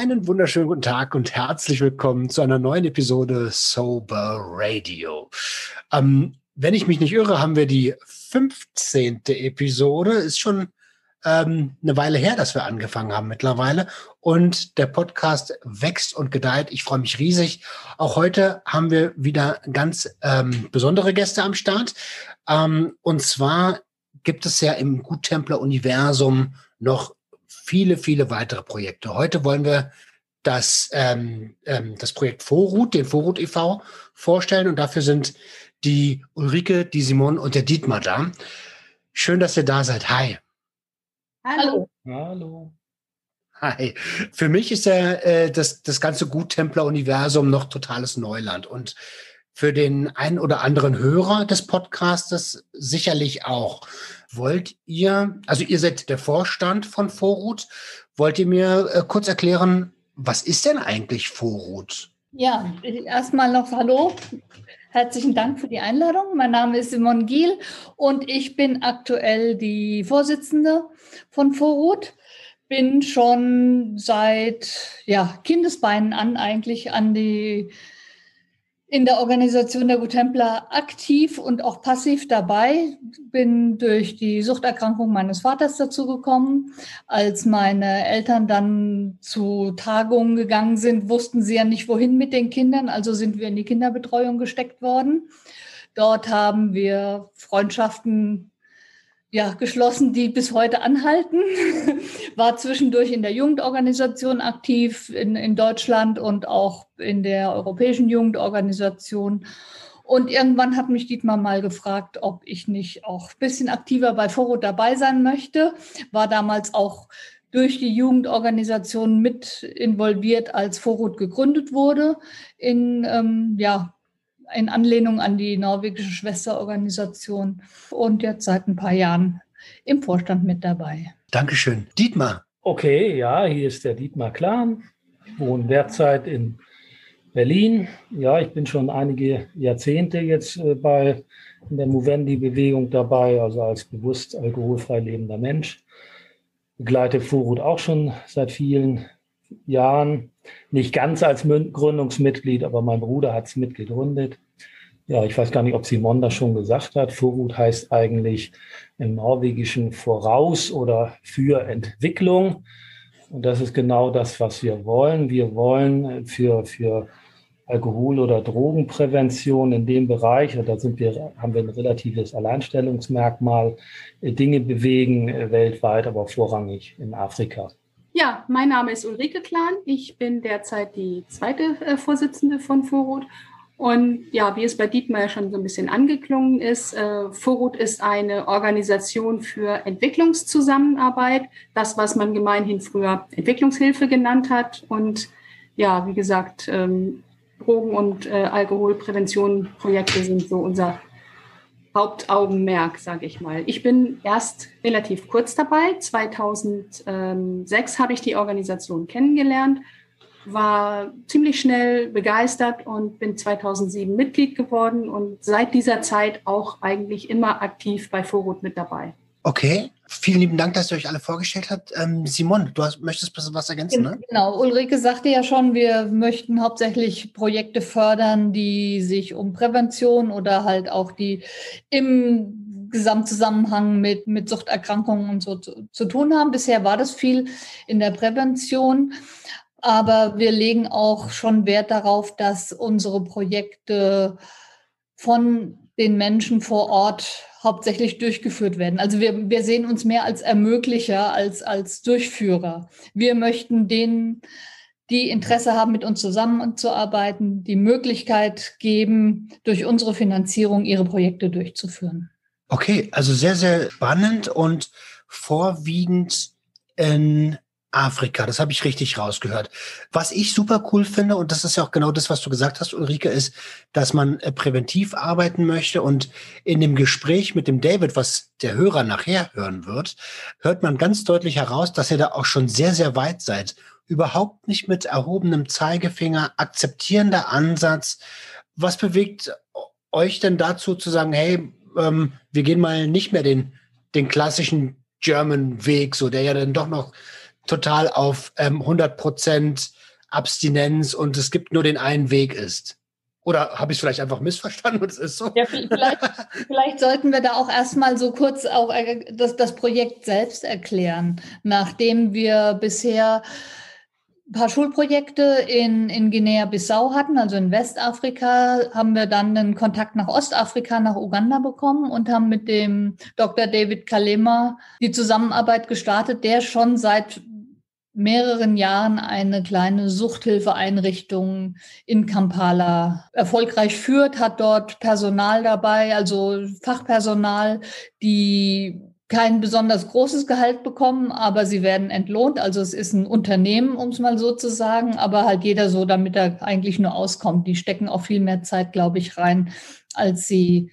Einen wunderschönen guten Tag und herzlich willkommen zu einer neuen Episode Sober Radio. Ähm, wenn ich mich nicht irre, haben wir die 15. Episode. Ist schon ähm, eine Weile her, dass wir angefangen haben mittlerweile. Und der Podcast wächst und gedeiht. Ich freue mich riesig. Auch heute haben wir wieder ganz ähm, besondere Gäste am Start. Ähm, und zwar gibt es ja im Guttempler-Universum noch viele, viele weitere Projekte. Heute wollen wir das, ähm, ähm, das Projekt Vorrut, den Vorrut e.V. vorstellen und dafür sind die Ulrike, die Simon und der Dietmar da. Schön, dass ihr da seid. Hi. Hallo. Hallo. Hi. Für mich ist der, äh, das, das ganze Guttempler-Universum noch totales Neuland und für den einen oder anderen Hörer des Podcastes sicherlich auch. Wollt ihr, also ihr seid der Vorstand von Vorut, wollt ihr mir äh, kurz erklären, was ist denn eigentlich Vorut? Ja, erstmal noch Hallo. Herzlichen Dank für die Einladung. Mein Name ist Simon Giel und ich bin aktuell die Vorsitzende von Vorut. Bin schon seit ja, Kindesbeinen an eigentlich an die in der Organisation der Gutempler aktiv und auch passiv dabei. Bin durch die Suchterkrankung meines Vaters dazu gekommen. Als meine Eltern dann zu Tagungen gegangen sind, wussten sie ja nicht, wohin mit den Kindern. Also sind wir in die Kinderbetreuung gesteckt worden. Dort haben wir Freundschaften ja, geschlossen, die bis heute anhalten. War zwischendurch in der Jugendorganisation aktiv in, in Deutschland und auch in der Europäischen Jugendorganisation. Und irgendwann hat mich Dietmar mal gefragt, ob ich nicht auch ein bisschen aktiver bei Foro dabei sein möchte. War damals auch durch die Jugendorganisation mit involviert, als Vorut gegründet wurde in ähm, ja, in Anlehnung an die norwegische Schwesterorganisation und jetzt seit ein paar Jahren im Vorstand mit dabei. Dankeschön. Dietmar. Okay, ja, hier ist der Dietmar Klan. Ich wohne derzeit in Berlin. Ja, ich bin schon einige Jahrzehnte jetzt äh, bei in der Movendi-Bewegung dabei, also als bewusst alkoholfrei lebender Mensch. Begleite Vorut auch schon seit vielen Jahren. Nicht ganz als Gründungsmitglied, aber mein Bruder hat es mitgegründet. Ja, ich weiß gar nicht, ob Simon das schon gesagt hat. Vorhut heißt eigentlich im Norwegischen voraus oder für Entwicklung. Und das ist genau das, was wir wollen. Wir wollen für, für Alkohol- oder Drogenprävention in dem Bereich, und da sind wir, haben wir ein relatives Alleinstellungsmerkmal, Dinge bewegen weltweit, aber vorrangig in Afrika. Ja, mein Name ist Ulrike Klan. Ich bin derzeit die zweite äh, Vorsitzende von Vorrot. Und ja, wie es bei Dietmar ja schon so ein bisschen angeklungen ist, äh, Vorrot ist eine Organisation für Entwicklungszusammenarbeit, das, was man gemeinhin früher Entwicklungshilfe genannt hat. Und ja, wie gesagt, ähm, Drogen- und äh, Alkoholprävention-Projekte sind so unser Hauptaugenmerk, sage ich mal. Ich bin erst relativ kurz dabei. 2006 habe ich die Organisation kennengelernt, war ziemlich schnell begeistert und bin 2007 Mitglied geworden und seit dieser Zeit auch eigentlich immer aktiv bei Vorrut mit dabei. Okay, vielen lieben Dank, dass ihr euch alle vorgestellt habt. Ähm, Simon, du hast, möchtest was ergänzen, ne? Genau, Ulrike sagte ja schon, wir möchten hauptsächlich Projekte fördern, die sich um Prävention oder halt auch die im Gesamtzusammenhang mit, mit Suchterkrankungen und so zu, zu tun haben. Bisher war das viel in der Prävention. Aber wir legen auch schon Wert darauf, dass unsere Projekte von den Menschen vor Ort hauptsächlich durchgeführt werden. Also wir, wir sehen uns mehr als Ermöglicher als als Durchführer. Wir möchten denen, die Interesse haben, mit uns zusammenzuarbeiten, die Möglichkeit geben, durch unsere Finanzierung ihre Projekte durchzuführen. Okay, also sehr, sehr spannend und vorwiegend in Afrika, das habe ich richtig rausgehört. Was ich super cool finde, und das ist ja auch genau das, was du gesagt hast, Ulrike, ist, dass man äh, präventiv arbeiten möchte. Und in dem Gespräch mit dem David, was der Hörer nachher hören wird, hört man ganz deutlich heraus, dass ihr da auch schon sehr, sehr weit seid. Überhaupt nicht mit erhobenem Zeigefinger, akzeptierender Ansatz. Was bewegt euch denn dazu zu sagen, hey, ähm, wir gehen mal nicht mehr den, den klassischen German Weg, so der ja dann doch noch total auf ähm, 100 Prozent Abstinenz und es gibt nur den einen Weg ist. Oder habe ich es vielleicht einfach missverstanden und es ist so? Ja, vielleicht, vielleicht sollten wir da auch erstmal so kurz auch äh, das, das Projekt selbst erklären. Nachdem wir bisher ein paar Schulprojekte in, in Guinea-Bissau hatten, also in Westafrika, haben wir dann einen Kontakt nach Ostafrika, nach Uganda bekommen und haben mit dem Dr. David Kalema die Zusammenarbeit gestartet, der schon seit mehreren Jahren eine kleine Suchthilfeeinrichtung in Kampala erfolgreich führt, hat dort Personal dabei, also Fachpersonal, die kein besonders großes Gehalt bekommen, aber sie werden entlohnt. Also es ist ein Unternehmen, um es mal so zu sagen, aber halt jeder so, damit er eigentlich nur auskommt. Die stecken auch viel mehr Zeit, glaube ich, rein, als sie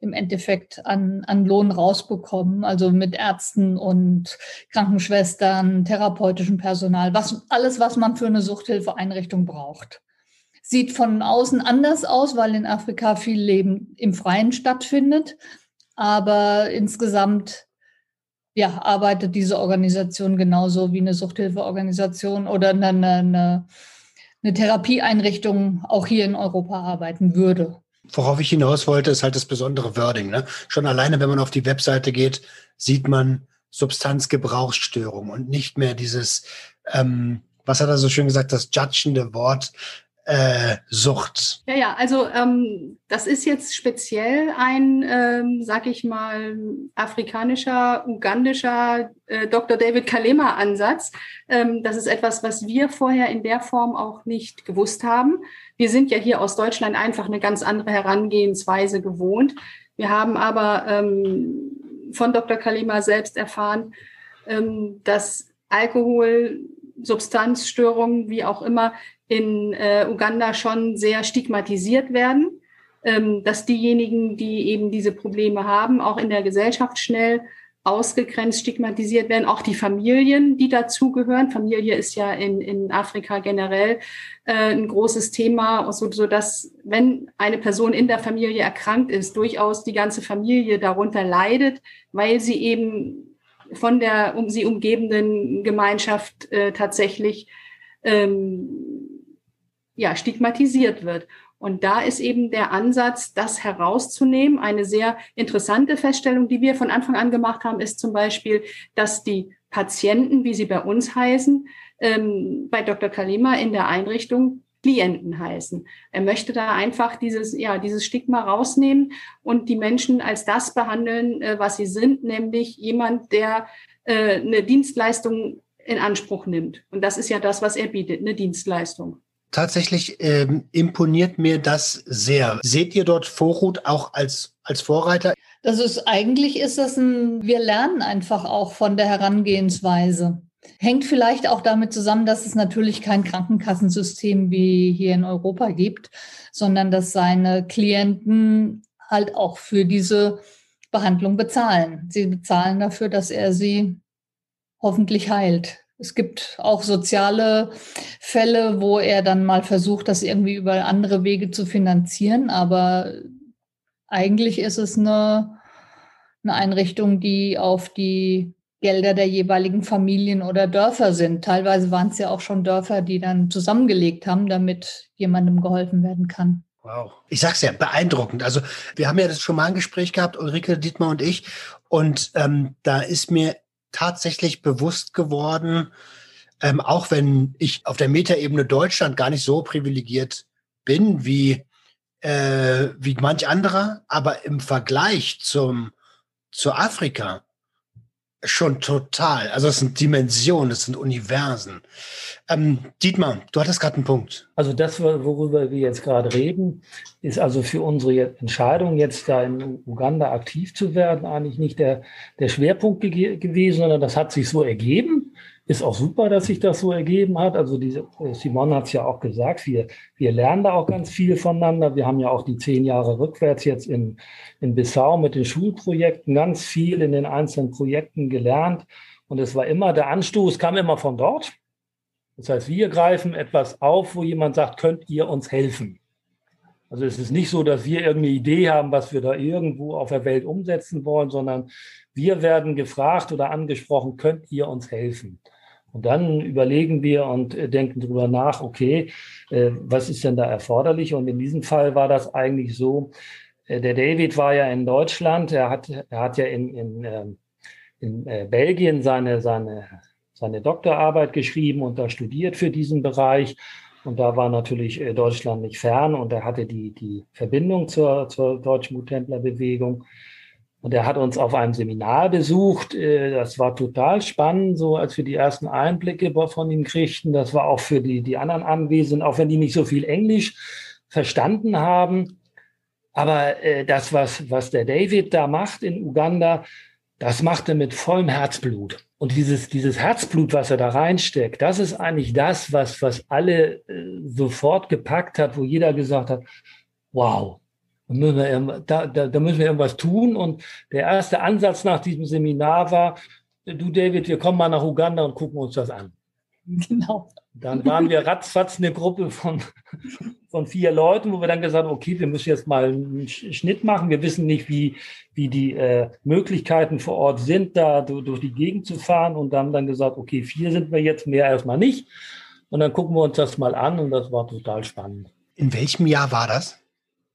im Endeffekt an, an Lohn rausbekommen, also mit Ärzten und Krankenschwestern, therapeutischem Personal, was, alles, was man für eine Suchthilfeeinrichtung braucht. Sieht von außen anders aus, weil in Afrika viel Leben im Freien stattfindet. Aber insgesamt ja, arbeitet diese Organisation genauso wie eine Suchthilfeorganisation oder eine, eine, eine Therapieeinrichtung auch hier in Europa arbeiten würde worauf ich hinaus wollte, ist halt das besondere Wording. Ne? Schon alleine, wenn man auf die Webseite geht, sieht man Substanzgebrauchsstörung und nicht mehr dieses, ähm, was hat er so schön gesagt, das judgende Wort äh, Sucht. Ja, ja, also ähm, das ist jetzt speziell ein, ähm, sag ich mal, afrikanischer, ugandischer äh, Dr. David Kalema-Ansatz. Ähm, das ist etwas, was wir vorher in der Form auch nicht gewusst haben. Wir sind ja hier aus Deutschland einfach eine ganz andere Herangehensweise gewohnt. Wir haben aber ähm, von Dr. Kalema selbst erfahren, ähm, dass Alkohol, Substanzstörungen, wie auch immer, in äh, Uganda schon sehr stigmatisiert werden, ähm, dass diejenigen, die eben diese Probleme haben, auch in der Gesellschaft schnell ausgegrenzt, stigmatisiert werden, auch die Familien, die dazugehören. Familie ist ja in, in Afrika generell äh, ein großes Thema, so, so dass wenn eine Person in der Familie erkrankt ist, durchaus die ganze Familie darunter leidet, weil sie eben von der um sie umgebenden Gemeinschaft äh, tatsächlich ähm, ja, stigmatisiert wird. Und da ist eben der Ansatz, das herauszunehmen. Eine sehr interessante Feststellung, die wir von Anfang an gemacht haben, ist zum Beispiel, dass die Patienten, wie sie bei uns heißen, ähm, bei Dr. Kalima in der Einrichtung Klienten heißen. Er möchte da einfach dieses, ja, dieses Stigma rausnehmen und die Menschen als das behandeln, äh, was sie sind, nämlich jemand, der äh, eine Dienstleistung in Anspruch nimmt. Und das ist ja das, was er bietet, eine Dienstleistung. Tatsächlich ähm, imponiert mir das sehr. Seht ihr dort Vorhut auch als, als Vorreiter? Das ist eigentlich ist das ein, wir lernen einfach auch von der Herangehensweise. Hängt vielleicht auch damit zusammen, dass es natürlich kein Krankenkassensystem wie hier in Europa gibt, sondern dass seine Klienten halt auch für diese Behandlung bezahlen. Sie bezahlen dafür, dass er sie hoffentlich heilt. Es gibt auch soziale Fälle, wo er dann mal versucht, das irgendwie über andere Wege zu finanzieren. Aber eigentlich ist es eine, eine Einrichtung, die auf die Gelder der jeweiligen Familien oder Dörfer sind. Teilweise waren es ja auch schon Dörfer, die dann zusammengelegt haben, damit jemandem geholfen werden kann. Wow. Ich sag's ja, beeindruckend. Also wir haben ja das schon mal ein Gespräch gehabt, Ulrike, Dietmar und ich. Und ähm, da ist mir tatsächlich bewusst geworden, ähm, auch wenn ich auf der Metaebene Deutschland gar nicht so privilegiert bin wie, äh, wie manch anderer, aber im Vergleich zum, zu Afrika schon total. Also es sind Dimensionen, es sind Universen. Ähm, Dietmar, du hattest gerade einen Punkt. Also das, worüber wir jetzt gerade reden, ist also für unsere Entscheidung, jetzt da in Uganda aktiv zu werden, eigentlich nicht der, der Schwerpunkt ge gewesen, sondern das hat sich so ergeben. Ist auch super, dass sich das so ergeben hat. Also diese, Simon hat es ja auch gesagt, wir, wir lernen da auch ganz viel voneinander. Wir haben ja auch die zehn Jahre rückwärts jetzt in, in Bissau mit den Schulprojekten ganz viel in den einzelnen Projekten gelernt. Und es war immer der Anstoß, kam immer von dort. Das heißt, wir greifen etwas auf, wo jemand sagt, könnt ihr uns helfen? Also es ist nicht so, dass wir irgendeine Idee haben, was wir da irgendwo auf der Welt umsetzen wollen, sondern wir werden gefragt oder angesprochen, könnt ihr uns helfen? Und dann überlegen wir und äh, denken darüber nach, okay, äh, was ist denn da erforderlich? Und in diesem Fall war das eigentlich so, äh, der David war ja in Deutschland, er hat, er hat ja in, in, ähm, in Belgien seine, seine, seine Doktorarbeit geschrieben und da studiert für diesen Bereich. Und da war natürlich Deutschland nicht fern und er hatte die, die Verbindung zur, zur deutschen Guttemplerbewegung. Und er hat uns auf einem Seminar besucht. Äh, das war total spannend, so als wir die ersten Einblicke von ihm kriegten. Das war auch für die, die anderen Anwesenden, auch wenn die nicht so viel Englisch verstanden haben. Aber äh, das, was, was der David da macht in Uganda, das macht er mit vollem Herzblut. Und dieses, dieses Herzblut, was er da reinsteckt, das ist eigentlich das, was, was alle äh, sofort gepackt hat, wo jeder gesagt hat, wow, da müssen, wir, da, da, da müssen wir irgendwas tun. Und der erste Ansatz nach diesem Seminar war, du David, wir kommen mal nach Uganda und gucken uns das an. Genau. Dann waren wir ratzfatz eine Gruppe von, von vier Leuten, wo wir dann gesagt haben, okay, wir müssen jetzt mal einen Schnitt machen. Wir wissen nicht, wie, wie die äh, Möglichkeiten vor Ort sind, da durch die Gegend zu fahren. Und dann dann gesagt, okay, vier sind wir jetzt, mehr erstmal nicht. Und dann gucken wir uns das mal an und das war total spannend. In welchem Jahr war das?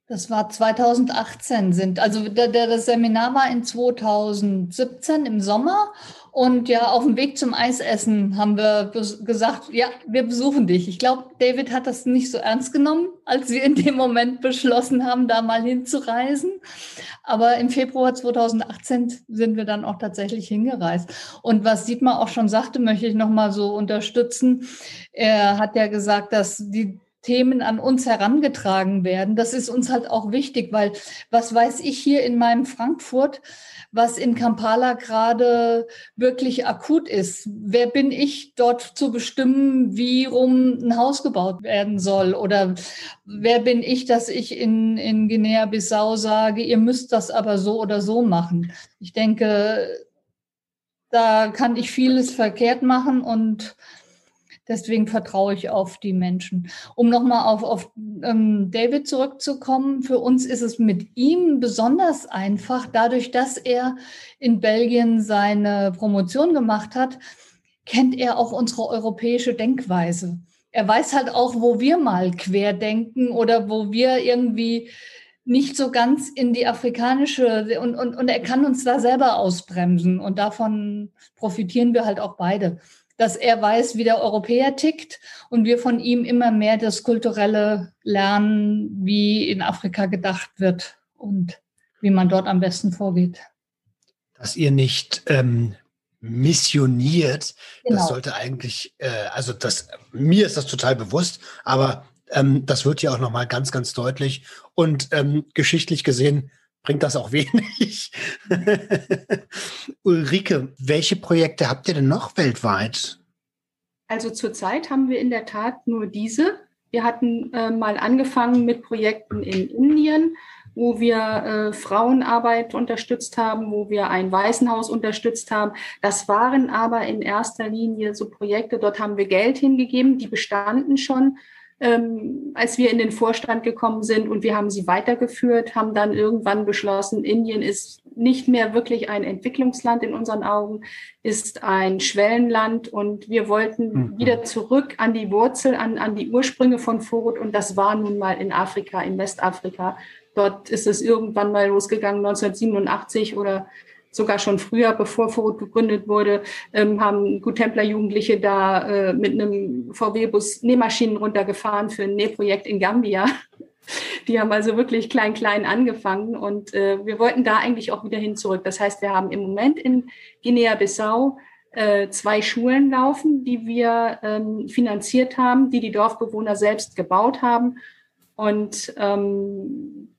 Das war 2018 sind, also der, der, das Seminar war in 2017 im Sommer und ja, auf dem Weg zum Eisessen haben wir gesagt, ja, wir besuchen dich. Ich glaube, David hat das nicht so ernst genommen, als wir in dem Moment beschlossen haben, da mal hinzureisen. Aber im Februar 2018 sind wir dann auch tatsächlich hingereist. Und was Dietmar auch schon sagte, möchte ich nochmal so unterstützen. Er hat ja gesagt, dass die Themen an uns herangetragen werden. Das ist uns halt auch wichtig, weil was weiß ich hier in meinem Frankfurt, was in Kampala gerade wirklich akut ist? Wer bin ich dort zu bestimmen, wie rum ein Haus gebaut werden soll? Oder wer bin ich, dass ich in, in Guinea-Bissau sage, ihr müsst das aber so oder so machen? Ich denke, da kann ich vieles verkehrt machen und Deswegen vertraue ich auf die Menschen. Um nochmal auf, auf ähm, David zurückzukommen, für uns ist es mit ihm besonders einfach, dadurch, dass er in Belgien seine Promotion gemacht hat, kennt er auch unsere europäische Denkweise. Er weiß halt auch, wo wir mal querdenken oder wo wir irgendwie nicht so ganz in die afrikanische und, und, und er kann uns da selber ausbremsen und davon profitieren wir halt auch beide dass er weiß, wie der Europäer tickt und wir von ihm immer mehr das kulturelle lernen, wie in Afrika gedacht wird und wie man dort am besten vorgeht. Dass ihr nicht ähm, missioniert, genau. das sollte eigentlich, äh, also das, mir ist das total bewusst, aber ähm, das wird ja auch nochmal ganz, ganz deutlich und ähm, geschichtlich gesehen bringt das auch wenig. Ulrike, welche Projekte habt ihr denn noch weltweit? Also zurzeit haben wir in der Tat nur diese. Wir hatten äh, mal angefangen mit Projekten in Indien, wo wir äh, Frauenarbeit unterstützt haben, wo wir ein Waisenhaus unterstützt haben. Das waren aber in erster Linie so Projekte, dort haben wir Geld hingegeben, die bestanden schon ähm, als wir in den Vorstand gekommen sind und wir haben sie weitergeführt, haben dann irgendwann beschlossen, Indien ist nicht mehr wirklich ein Entwicklungsland in unseren Augen, ist ein Schwellenland und wir wollten mhm. wieder zurück an die Wurzel, an, an die Ursprünge von Vorut und das war nun mal in Afrika, in Westafrika. Dort ist es irgendwann mal losgegangen, 1987 oder sogar schon früher, bevor Vorut gegründet wurde, ähm, haben Guttempler-Jugendliche da äh, mit einem VW-Bus Nähmaschinen runtergefahren für ein Nähprojekt in Gambia. Die haben also wirklich klein, klein angefangen und äh, wir wollten da eigentlich auch wieder hin zurück. Das heißt, wir haben im Moment in Guinea-Bissau äh, zwei Schulen laufen, die wir ähm, finanziert haben, die die Dorfbewohner selbst gebaut haben. Und ähm,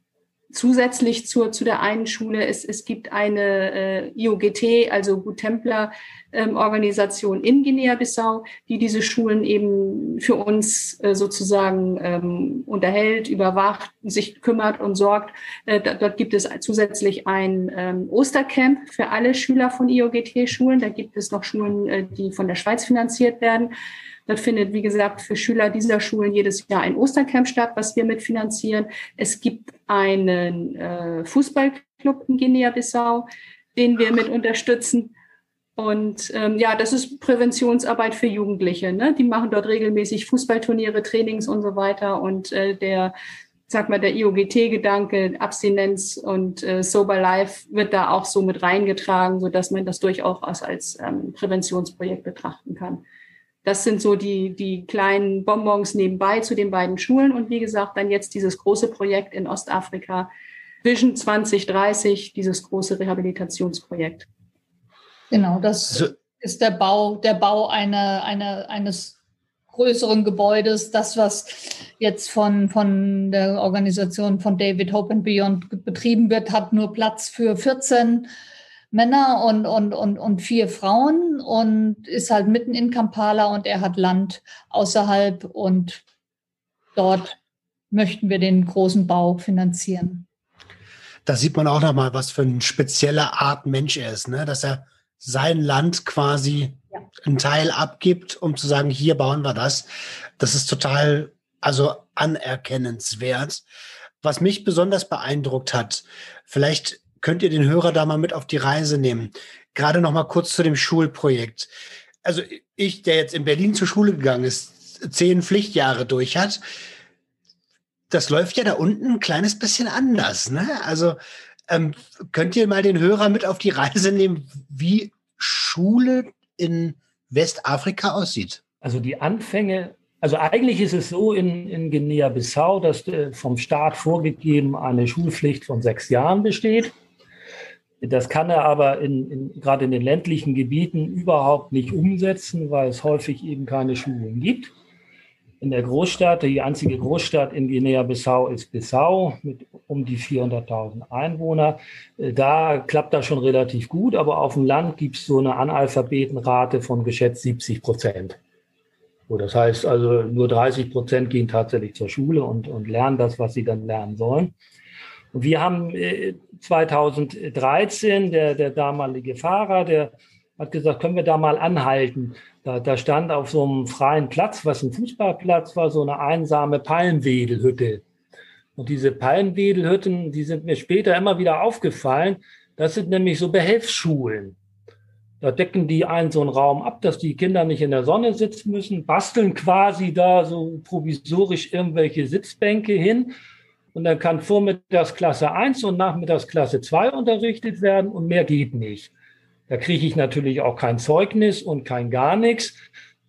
zusätzlich zur, zu der einen Schule, es, es gibt eine äh, IOGT, also Guttempler ähm, Organisation in Guinea-Bissau, die diese Schulen eben für uns äh, sozusagen ähm, unterhält, überwacht, sich kümmert und sorgt. Äh, dort gibt es zusätzlich ein ähm, Ostercamp für alle Schüler von IOGT-Schulen. Da gibt es noch Schulen, äh, die von der Schweiz finanziert werden. Dort findet, wie gesagt, für Schüler dieser Schulen jedes Jahr ein Ostercamp statt, was wir mitfinanzieren. Es gibt einen äh, Fußballclub in Guinea-Bissau, den wir mit unterstützen. Und ähm, ja, das ist Präventionsarbeit für Jugendliche. Ne? Die machen dort regelmäßig Fußballturniere, Trainings und so weiter. Und äh, der, sag mal, der IOGT-Gedanke, Abstinenz und äh, Sober Life wird da auch so mit reingetragen, so dass man das durchaus als ähm, Präventionsprojekt betrachten kann. Das sind so die, die kleinen Bonbons nebenbei zu den beiden Schulen. Und wie gesagt, dann jetzt dieses große Projekt in Ostafrika, Vision 2030, dieses große Rehabilitationsprojekt. Genau, das so. ist der Bau, der Bau eine, eine, eines größeren Gebäudes, das, was jetzt von, von der Organisation von David Hope and Beyond betrieben wird, hat nur Platz für 14 Männer und, und, und, und vier Frauen und ist halt mitten in Kampala und er hat Land außerhalb und dort möchten wir den großen Bau finanzieren. Da sieht man auch nochmal, was für eine spezielle Art Mensch er ist, ne? dass er sein Land quasi ja. einen Teil abgibt, um zu sagen, hier bauen wir das. Das ist total, also anerkennenswert. Was mich besonders beeindruckt hat, vielleicht könnt ihr den Hörer da mal mit auf die Reise nehmen. Gerade noch mal kurz zu dem Schulprojekt. Also ich, der jetzt in Berlin zur Schule gegangen ist, zehn Pflichtjahre durch hat, das läuft ja da unten ein kleines bisschen anders. Ne? Also ähm, könnt ihr mal den Hörer mit auf die Reise nehmen, wie Schule in Westafrika aussieht? Also die Anfänge, also eigentlich ist es so in, in Guinea-Bissau, dass äh, vom Staat vorgegeben eine Schulpflicht von sechs Jahren besteht. Das kann er aber in, in, gerade in den ländlichen Gebieten überhaupt nicht umsetzen, weil es häufig eben keine Schulen gibt in der Großstadt. Die einzige Großstadt in Guinea-Bissau ist Bissau mit um die 400.000 Einwohner. Äh, da klappt das schon relativ gut, aber auf dem Land gibt es so eine Analphabetenrate von geschätzt 70 Prozent. So, das heißt also, nur 30 Prozent gehen tatsächlich zur Schule und, und lernen das, was sie dann lernen sollen. Wir haben 2013, äh, der, der damalige Fahrer, der hat gesagt, können wir da mal anhalten. Da, da stand auf so einem freien Platz, was ein Fußballplatz war, so eine einsame Palmwedelhütte. Und diese Palmwedelhütten, die sind mir später immer wieder aufgefallen. Das sind nämlich so Behelfsschulen. Da decken die einen so einen Raum ab, dass die Kinder nicht in der Sonne sitzen müssen, basteln quasi da so provisorisch irgendwelche Sitzbänke hin. Und dann kann vormittags Klasse 1 und nachmittags Klasse 2 unterrichtet werden und mehr geht nicht. Da kriege ich natürlich auch kein Zeugnis und kein gar nichts,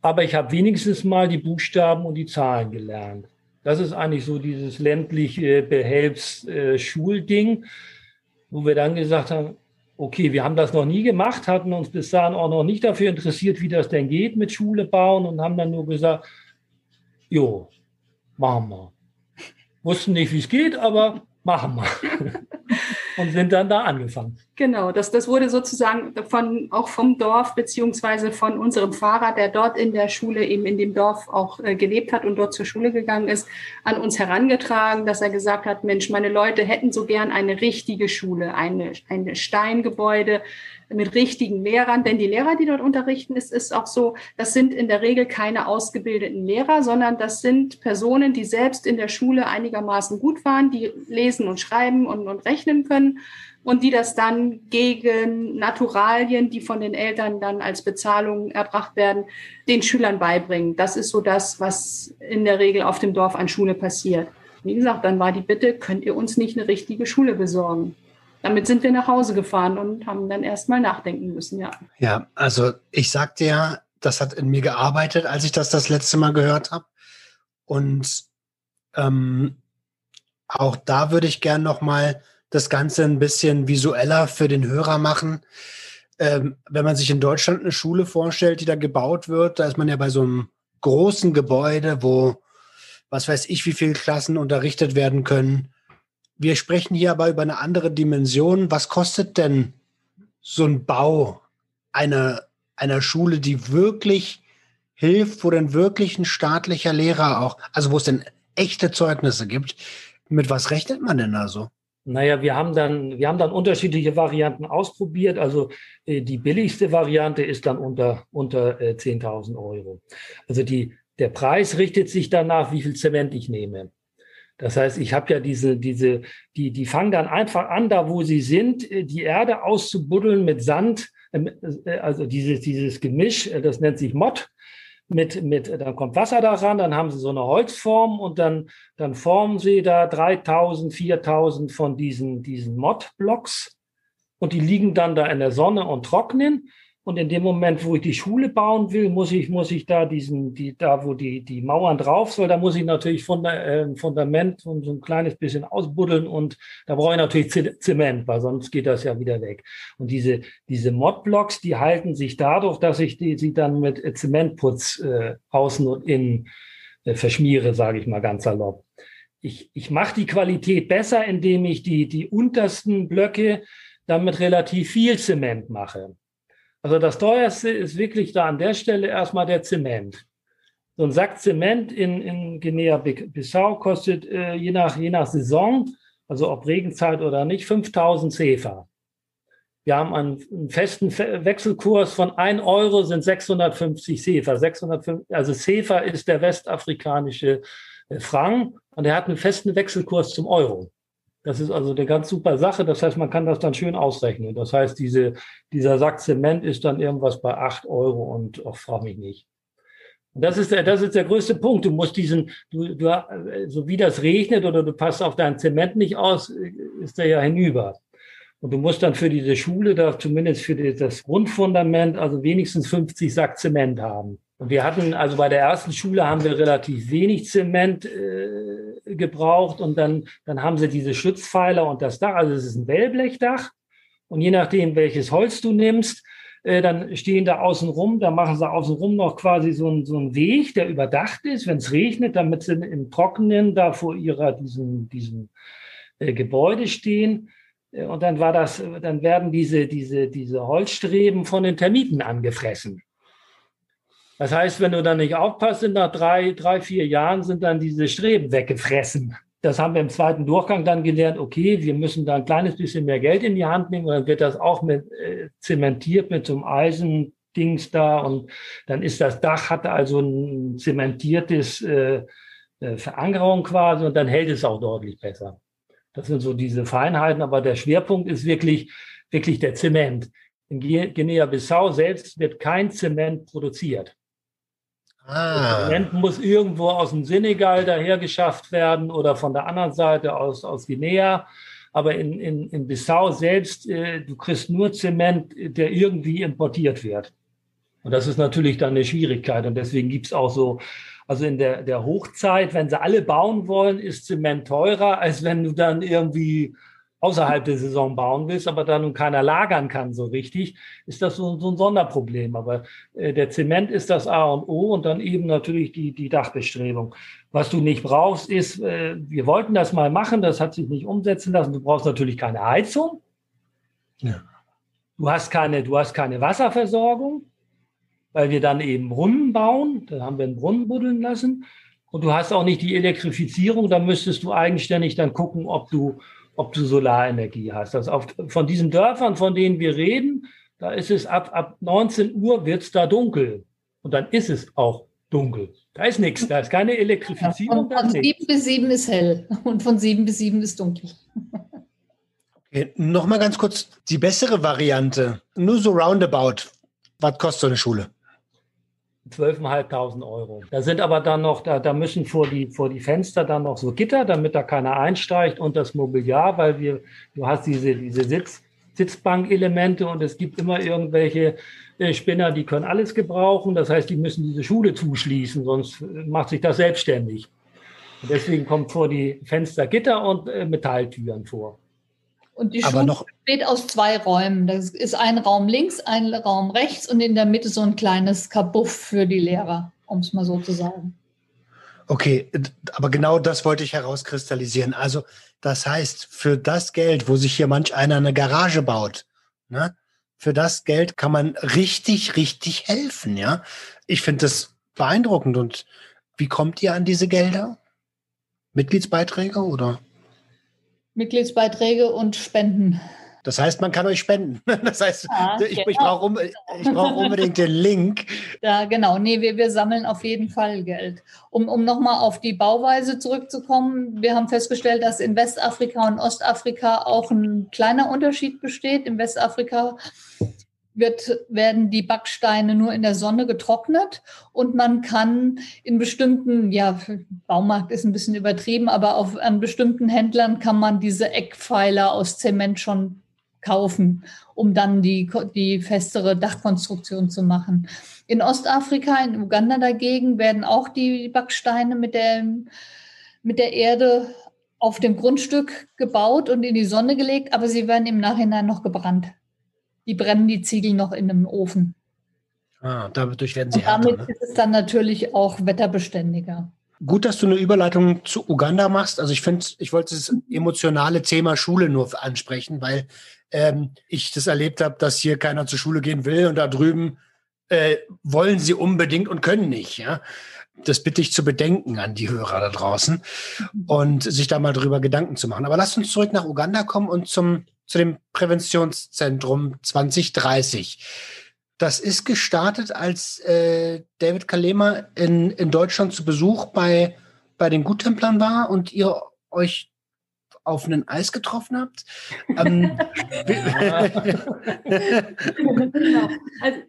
aber ich habe wenigstens mal die Buchstaben und die Zahlen gelernt. Das ist eigentlich so dieses ländliche Behelfsschulding, wo wir dann gesagt haben, okay, wir haben das noch nie gemacht, hatten uns bis dahin auch noch nicht dafür interessiert, wie das denn geht mit Schule bauen und haben dann nur gesagt, jo, machen wir. Wussten nicht, wie es geht, aber machen wir. und sind dann da angefangen. Genau, das, das wurde sozusagen von, auch vom Dorf beziehungsweise von unserem Fahrer, der dort in der Schule eben in dem Dorf auch äh, gelebt hat und dort zur Schule gegangen ist, an uns herangetragen, dass er gesagt hat, Mensch, meine Leute hätten so gern eine richtige Schule, eine, eine Steingebäude, mit richtigen Lehrern, denn die Lehrer, die dort unterrichten, ist, ist auch so, das sind in der Regel keine ausgebildeten Lehrer, sondern das sind Personen, die selbst in der Schule einigermaßen gut waren, die lesen und schreiben und, und rechnen können und die das dann gegen Naturalien, die von den Eltern dann als Bezahlung erbracht werden, den Schülern beibringen. Das ist so das, was in der Regel auf dem Dorf an Schule passiert. Wie gesagt, dann war die Bitte, könnt ihr uns nicht eine richtige Schule besorgen? Damit sind wir nach Hause gefahren und haben dann erstmal nachdenken müssen, ja. Ja, also ich sagte ja, das hat in mir gearbeitet, als ich das das letzte Mal gehört habe. Und ähm, auch da würde ich gern noch mal das Ganze ein bisschen visueller für den Hörer machen. Ähm, wenn man sich in Deutschland eine Schule vorstellt, die da gebaut wird, da ist man ja bei so einem großen Gebäude, wo was weiß ich, wie viele Klassen unterrichtet werden können. Wir sprechen hier aber über eine andere Dimension. Was kostet denn so ein Bau einer, einer Schule, die wirklich hilft, wo dann wirklich ein staatlicher Lehrer auch, also wo es denn echte Zeugnisse gibt? Mit was rechnet man denn da so? Naja, wir haben dann, wir haben dann unterschiedliche Varianten ausprobiert. Also äh, die billigste Variante ist dann unter, unter äh, 10.000 Euro. Also die, der Preis richtet sich danach, wie viel Zement ich nehme. Das heißt, ich habe ja diese, diese, die, die fangen dann einfach an, da wo sie sind, äh, die Erde auszubuddeln mit Sand, ähm, äh, also dieses, dieses Gemisch, äh, das nennt sich Mott. Mit, mit, dann kommt Wasser daran, dann haben sie so eine Holzform und dann, dann formen sie da 3000, 4000 von diesen, diesen Mottblocks und die liegen dann da in der Sonne und trocknen. Und in dem Moment, wo ich die Schule bauen will, muss ich, muss ich da diesen, die, da wo die, die Mauern drauf soll, da muss ich natürlich der, äh, Fundament und so ein kleines bisschen ausbuddeln und da brauche ich natürlich Zement, weil sonst geht das ja wieder weg. Und diese, diese Modblocks, die halten sich dadurch, dass ich die, sie dann mit Zementputz äh, außen und innen äh, verschmiere, sage ich mal ganz salopp. Ich, ich mache die Qualität besser, indem ich die, die untersten Blöcke damit relativ viel Zement mache. Also das teuerste ist wirklich da an der Stelle erstmal der Zement. So ein Sack Zement in, in Guinea-Bissau kostet äh, je, nach, je nach Saison, also ob Regenzeit oder nicht, 5000 Cefa. Wir haben einen, einen festen Wechselkurs von 1 Euro sind 650 Cefa. 650, also Cefa ist der westafrikanische äh, Franc und er hat einen festen Wechselkurs zum Euro. Das ist also eine ganz super Sache. Das heißt, man kann das dann schön ausrechnen. Das heißt, diese, dieser Sack Zement ist dann irgendwas bei acht Euro und auch frage mich nicht. Das ist der, das ist der größte Punkt. Du musst diesen, du, du, so wie das regnet oder du passt auf dein Zement nicht aus, ist der ja hinüber. Und du musst dann für diese Schule da zumindest für das Grundfundament also wenigstens 50 Sack Zement haben. Wir hatten, also bei der ersten Schule haben wir relativ wenig Zement äh, gebraucht und dann, dann haben sie diese Schutzpfeiler und das Dach, also es ist ein Wellblechdach und je nachdem, welches Holz du nimmst, äh, dann stehen da außen rum, da machen sie außen rum noch quasi so einen so einen Weg, der überdacht ist, wenn es regnet, damit sie im Trockenen da vor ihrer, diesem, diesem äh, Gebäude stehen. Äh, und dann war das, dann werden diese, diese, diese Holzstreben von den Termiten angefressen. Das heißt, wenn du dann nicht aufpasst, sind nach drei, drei, vier Jahren sind dann diese Streben weggefressen. Das haben wir im zweiten Durchgang dann gelernt, okay, wir müssen da ein kleines bisschen mehr Geld in die Hand nehmen und dann wird das auch mit äh, zementiert mit so einem Eisendings da und dann ist das Dach, hat also ein zementiertes äh, äh, Verankerung quasi und dann hält es auch deutlich besser. Das sind so diese Feinheiten, aber der Schwerpunkt ist wirklich, wirklich der Zement. In Guinea-Bissau selbst wird kein Zement produziert. Ah. Zement muss irgendwo aus dem Senegal daher geschafft werden oder von der anderen Seite aus, aus Guinea. Aber in, in, in Bissau selbst, äh, du kriegst nur Zement, der irgendwie importiert wird. Und das ist natürlich dann eine Schwierigkeit. Und deswegen gibt's auch so, also in der, der Hochzeit, wenn sie alle bauen wollen, ist Zement teurer, als wenn du dann irgendwie außerhalb der Saison bauen willst, aber da nun keiner lagern kann so richtig, ist das so, so ein Sonderproblem. Aber äh, der Zement ist das A und O und dann eben natürlich die, die Dachbestrebung. Was du nicht brauchst, ist, äh, wir wollten das mal machen, das hat sich nicht umsetzen lassen. Du brauchst natürlich keine Heizung. Ja. Du hast keine, du hast keine Wasserversorgung, weil wir dann eben Brunnen bauen. Da haben wir einen Brunnen buddeln lassen. Und du hast auch nicht die Elektrifizierung. Da müsstest du eigenständig dann gucken, ob du ob du Solarenergie hast. Also auf, von diesen Dörfern, von denen wir reden, da ist es ab, ab 19 Uhr wird es da dunkel. Und dann ist es auch dunkel. Da ist nichts, da ist keine Elektrifizierung. Ja, von, von 7 bis 7 ist hell und von 7 bis 7 ist dunkel. Okay, Nochmal ganz kurz die bessere Variante. Nur so roundabout. Was kostet so eine Schule? 12.500 Euro. Da sind aber dann noch, da, da müssen vor die, vor die Fenster dann noch so Gitter, damit da keiner einsteigt und das Mobiliar, weil wir, du hast diese, diese Sitz, Sitzbankelemente und es gibt immer irgendwelche äh, Spinner, die können alles gebrauchen. Das heißt, die müssen diese Schule zuschließen, sonst macht sich das selbstständig. Und deswegen kommt vor die Fenster Gitter und äh, Metalltüren vor. Und die Schule besteht aus zwei Räumen. Das ist ein Raum links, ein Raum rechts und in der Mitte so ein kleines Kabuff für die Lehrer, um es mal so zu sagen. Okay, aber genau das wollte ich herauskristallisieren. Also das heißt, für das Geld, wo sich hier manch einer eine Garage baut, ne, für das Geld kann man richtig, richtig helfen, ja. Ich finde das beeindruckend. Und wie kommt ihr an diese Gelder? Mitgliedsbeiträge oder? Mitgliedsbeiträge und Spenden. Das heißt, man kann euch spenden. Das heißt, ja, ich, genau. ich brauche ich brauch unbedingt den Link. Ja, genau. Nee, wir, wir sammeln auf jeden Fall Geld. Um, um nochmal auf die Bauweise zurückzukommen, wir haben festgestellt, dass in Westafrika und Ostafrika auch ein kleiner Unterschied besteht. In Westafrika wird, werden die Backsteine nur in der Sonne getrocknet und man kann in bestimmten, ja, Baumarkt ist ein bisschen übertrieben, aber auf, an bestimmten Händlern kann man diese Eckpfeiler aus Zement schon kaufen, um dann die, die festere Dachkonstruktion zu machen. In Ostafrika, in Uganda dagegen, werden auch die Backsteine mit der, mit der Erde auf dem Grundstück gebaut und in die Sonne gelegt, aber sie werden im Nachhinein noch gebrannt die brennen die Ziegel noch in einem Ofen. Ah, dadurch werden sie Und härter. Damit ne? ist es dann natürlich auch wetterbeständiger. Gut, dass du eine Überleitung zu Uganda machst. Also ich finde, ich wollte das emotionale Thema Schule nur ansprechen, weil ähm, ich das erlebt habe, dass hier keiner zur Schule gehen will und da drüben äh, wollen sie unbedingt und können nicht. Ja, das bitte ich zu bedenken an die Hörer da draußen und sich da mal drüber Gedanken zu machen. Aber lass uns zurück nach Uganda kommen und zum zu dem Präventionszentrum 2030. Das ist gestartet, als äh, David Kalema in, in Deutschland zu Besuch bei, bei den Guttemplern war und ihr euch auf einen Eis getroffen habt. ähm, genau. also,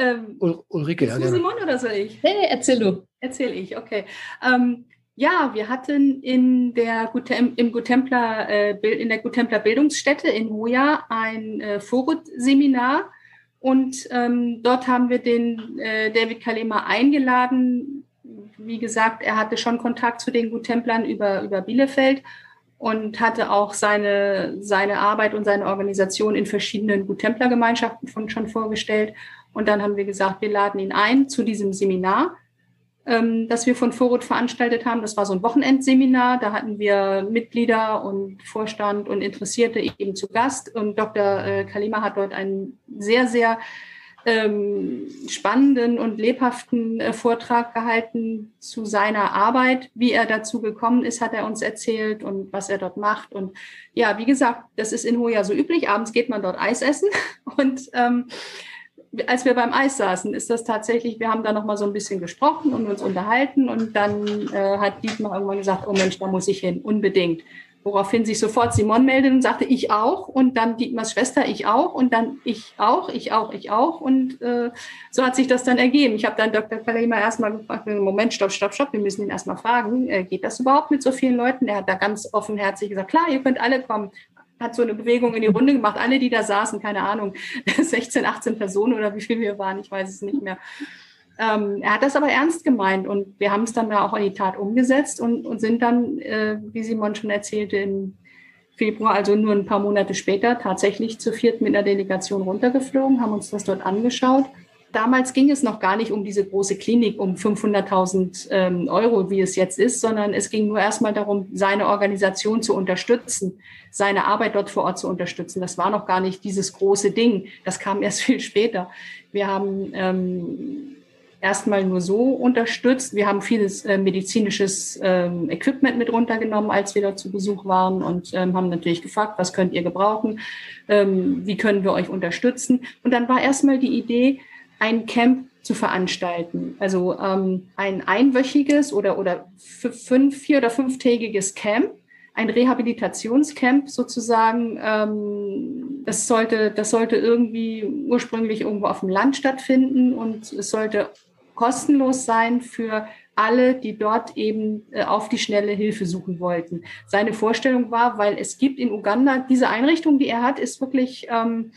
ähm, Ulrike, ja. Simon oder soll ich? Nee, erzähl du. Erzähl ich, okay. Ähm, ja, wir hatten in der Gutem, im Gutempler, äh, in der Gutempler Bildungsstätte in Hoja ein äh, Vorut-Seminar und ähm, dort haben wir den äh, David Kalema eingeladen. Wie gesagt, er hatte schon Kontakt zu den Gutemplern über, über Bielefeld und hatte auch seine, seine Arbeit und seine Organisation in verschiedenen Gutemplergemeinschaften schon vorgestellt. Und dann haben wir gesagt, wir laden ihn ein zu diesem Seminar ähm, das wir von Vorut veranstaltet haben. Das war so ein Wochenendseminar. Da hatten wir Mitglieder und Vorstand und Interessierte eben zu Gast. Und Dr. Äh, Kalima hat dort einen sehr, sehr ähm, spannenden und lebhaften äh, Vortrag gehalten zu seiner Arbeit. Wie er dazu gekommen ist, hat er uns erzählt und was er dort macht. Und ja, wie gesagt, das ist in Hoja so üblich. Abends geht man dort Eis essen und ähm, als wir beim Eis saßen, ist das tatsächlich, wir haben da noch mal so ein bisschen gesprochen und uns unterhalten und dann äh, hat Dietmar irgendwann gesagt, oh Mensch, da muss ich hin, unbedingt. Woraufhin sich sofort Simon meldet und sagte, ich auch und dann Dietmars Schwester, ich auch und dann ich auch, ich auch, ich auch und äh, so hat sich das dann ergeben. Ich habe dann Dr. Kalema erstmal gefragt, Moment, stopp, stopp, stopp, wir müssen ihn erstmal fragen, äh, geht das überhaupt mit so vielen Leuten? Er hat da ganz offenherzig gesagt, klar, ihr könnt alle kommen, hat so eine Bewegung in die Runde gemacht. Alle, die da saßen, keine Ahnung, 16, 18 Personen oder wie viel wir waren, ich weiß es nicht mehr. Ähm, er hat das aber ernst gemeint und wir haben es dann da auch in die Tat umgesetzt und, und sind dann, äh, wie Simon schon erzählte, im Februar, also nur ein paar Monate später, tatsächlich zu viert mit einer Delegation runtergeflogen, haben uns das dort angeschaut Damals ging es noch gar nicht um diese große Klinik um 500.000 ähm, Euro, wie es jetzt ist, sondern es ging nur erstmal darum, seine Organisation zu unterstützen, seine Arbeit dort vor Ort zu unterstützen. Das war noch gar nicht dieses große Ding. Das kam erst viel später. Wir haben ähm, erstmal nur so unterstützt. Wir haben vieles äh, medizinisches ähm, Equipment mit runtergenommen, als wir dort zu Besuch waren und ähm, haben natürlich gefragt, was könnt ihr gebrauchen? Ähm, wie können wir euch unterstützen? Und dann war erstmal die Idee, ein Camp zu veranstalten. Also ähm, ein einwöchiges oder, oder fünf, vier- oder fünftägiges Camp, ein Rehabilitationscamp sozusagen. Ähm, das, sollte, das sollte irgendwie ursprünglich irgendwo auf dem Land stattfinden und es sollte kostenlos sein für alle, die dort eben äh, auf die schnelle Hilfe suchen wollten. Seine Vorstellung war, weil es gibt in Uganda diese Einrichtung, die er hat, ist wirklich ähm,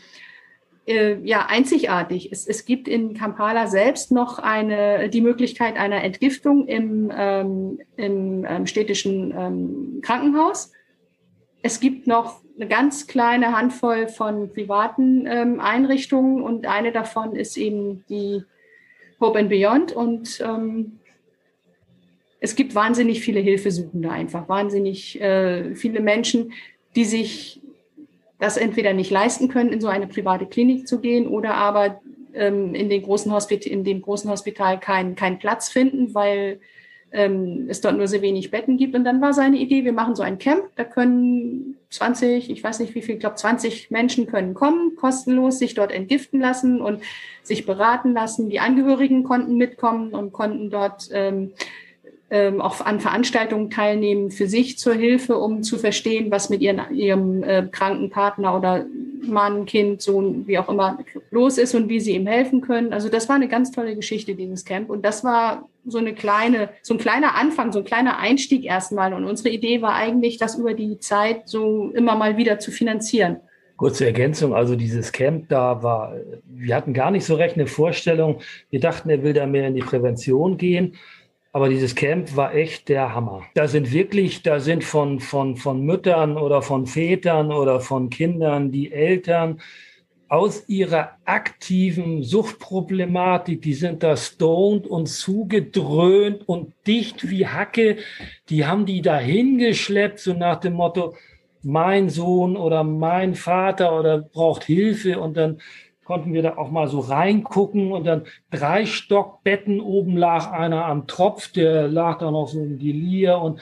äh, ja einzigartig. Es, es gibt in Kampala selbst noch eine, die Möglichkeit einer Entgiftung im, ähm, im ähm, städtischen ähm, Krankenhaus. Es gibt noch eine ganz kleine Handvoll von privaten ähm, Einrichtungen und eine davon ist eben die Hope and Beyond und ähm, es gibt wahnsinnig viele Hilfesuchende einfach, wahnsinnig äh, viele Menschen, die sich das entweder nicht leisten können, in so eine private Klinik zu gehen oder aber ähm, in, den großen Hospit in dem großen Hospital keinen kein Platz finden, weil ähm, es dort nur sehr wenig Betten gibt. Und dann war seine Idee, wir machen so ein Camp, da können 20, ich weiß nicht wie viel, ich glaube 20 Menschen können kommen, kostenlos sich dort entgiften lassen und sich beraten lassen. Die Angehörigen konnten mitkommen und konnten dort ähm, ähm, auch an Veranstaltungen teilnehmen für sich zur Hilfe, um zu verstehen, was mit ihren, ihrem äh, kranken Partner oder Mann, Kind, Sohn, wie auch immer los ist und wie sie ihm helfen können. Also das war eine ganz tolle Geschichte, dieses Camp. Und das war so eine kleine, so ein kleiner Anfang, so ein kleiner Einstieg erstmal. Und unsere Idee war eigentlich, das über die Zeit so immer mal wieder zu finanzieren. Kurze Ergänzung, also dieses Camp da war, wir hatten gar nicht so recht eine Vorstellung. Wir dachten, er will da mehr in die Prävention gehen. Aber dieses Camp war echt der Hammer. Da sind wirklich, da sind von, von, von Müttern oder von Vätern oder von Kindern die Eltern aus ihrer aktiven Suchtproblematik, die sind da stoned und zugedröhnt und dicht wie Hacke. Die haben die da hingeschleppt, so nach dem Motto, mein Sohn oder mein Vater oder braucht Hilfe und dann konnten wir da auch mal so reingucken und dann drei Stockbetten oben lag einer am Tropf, der lag da noch so im Delir und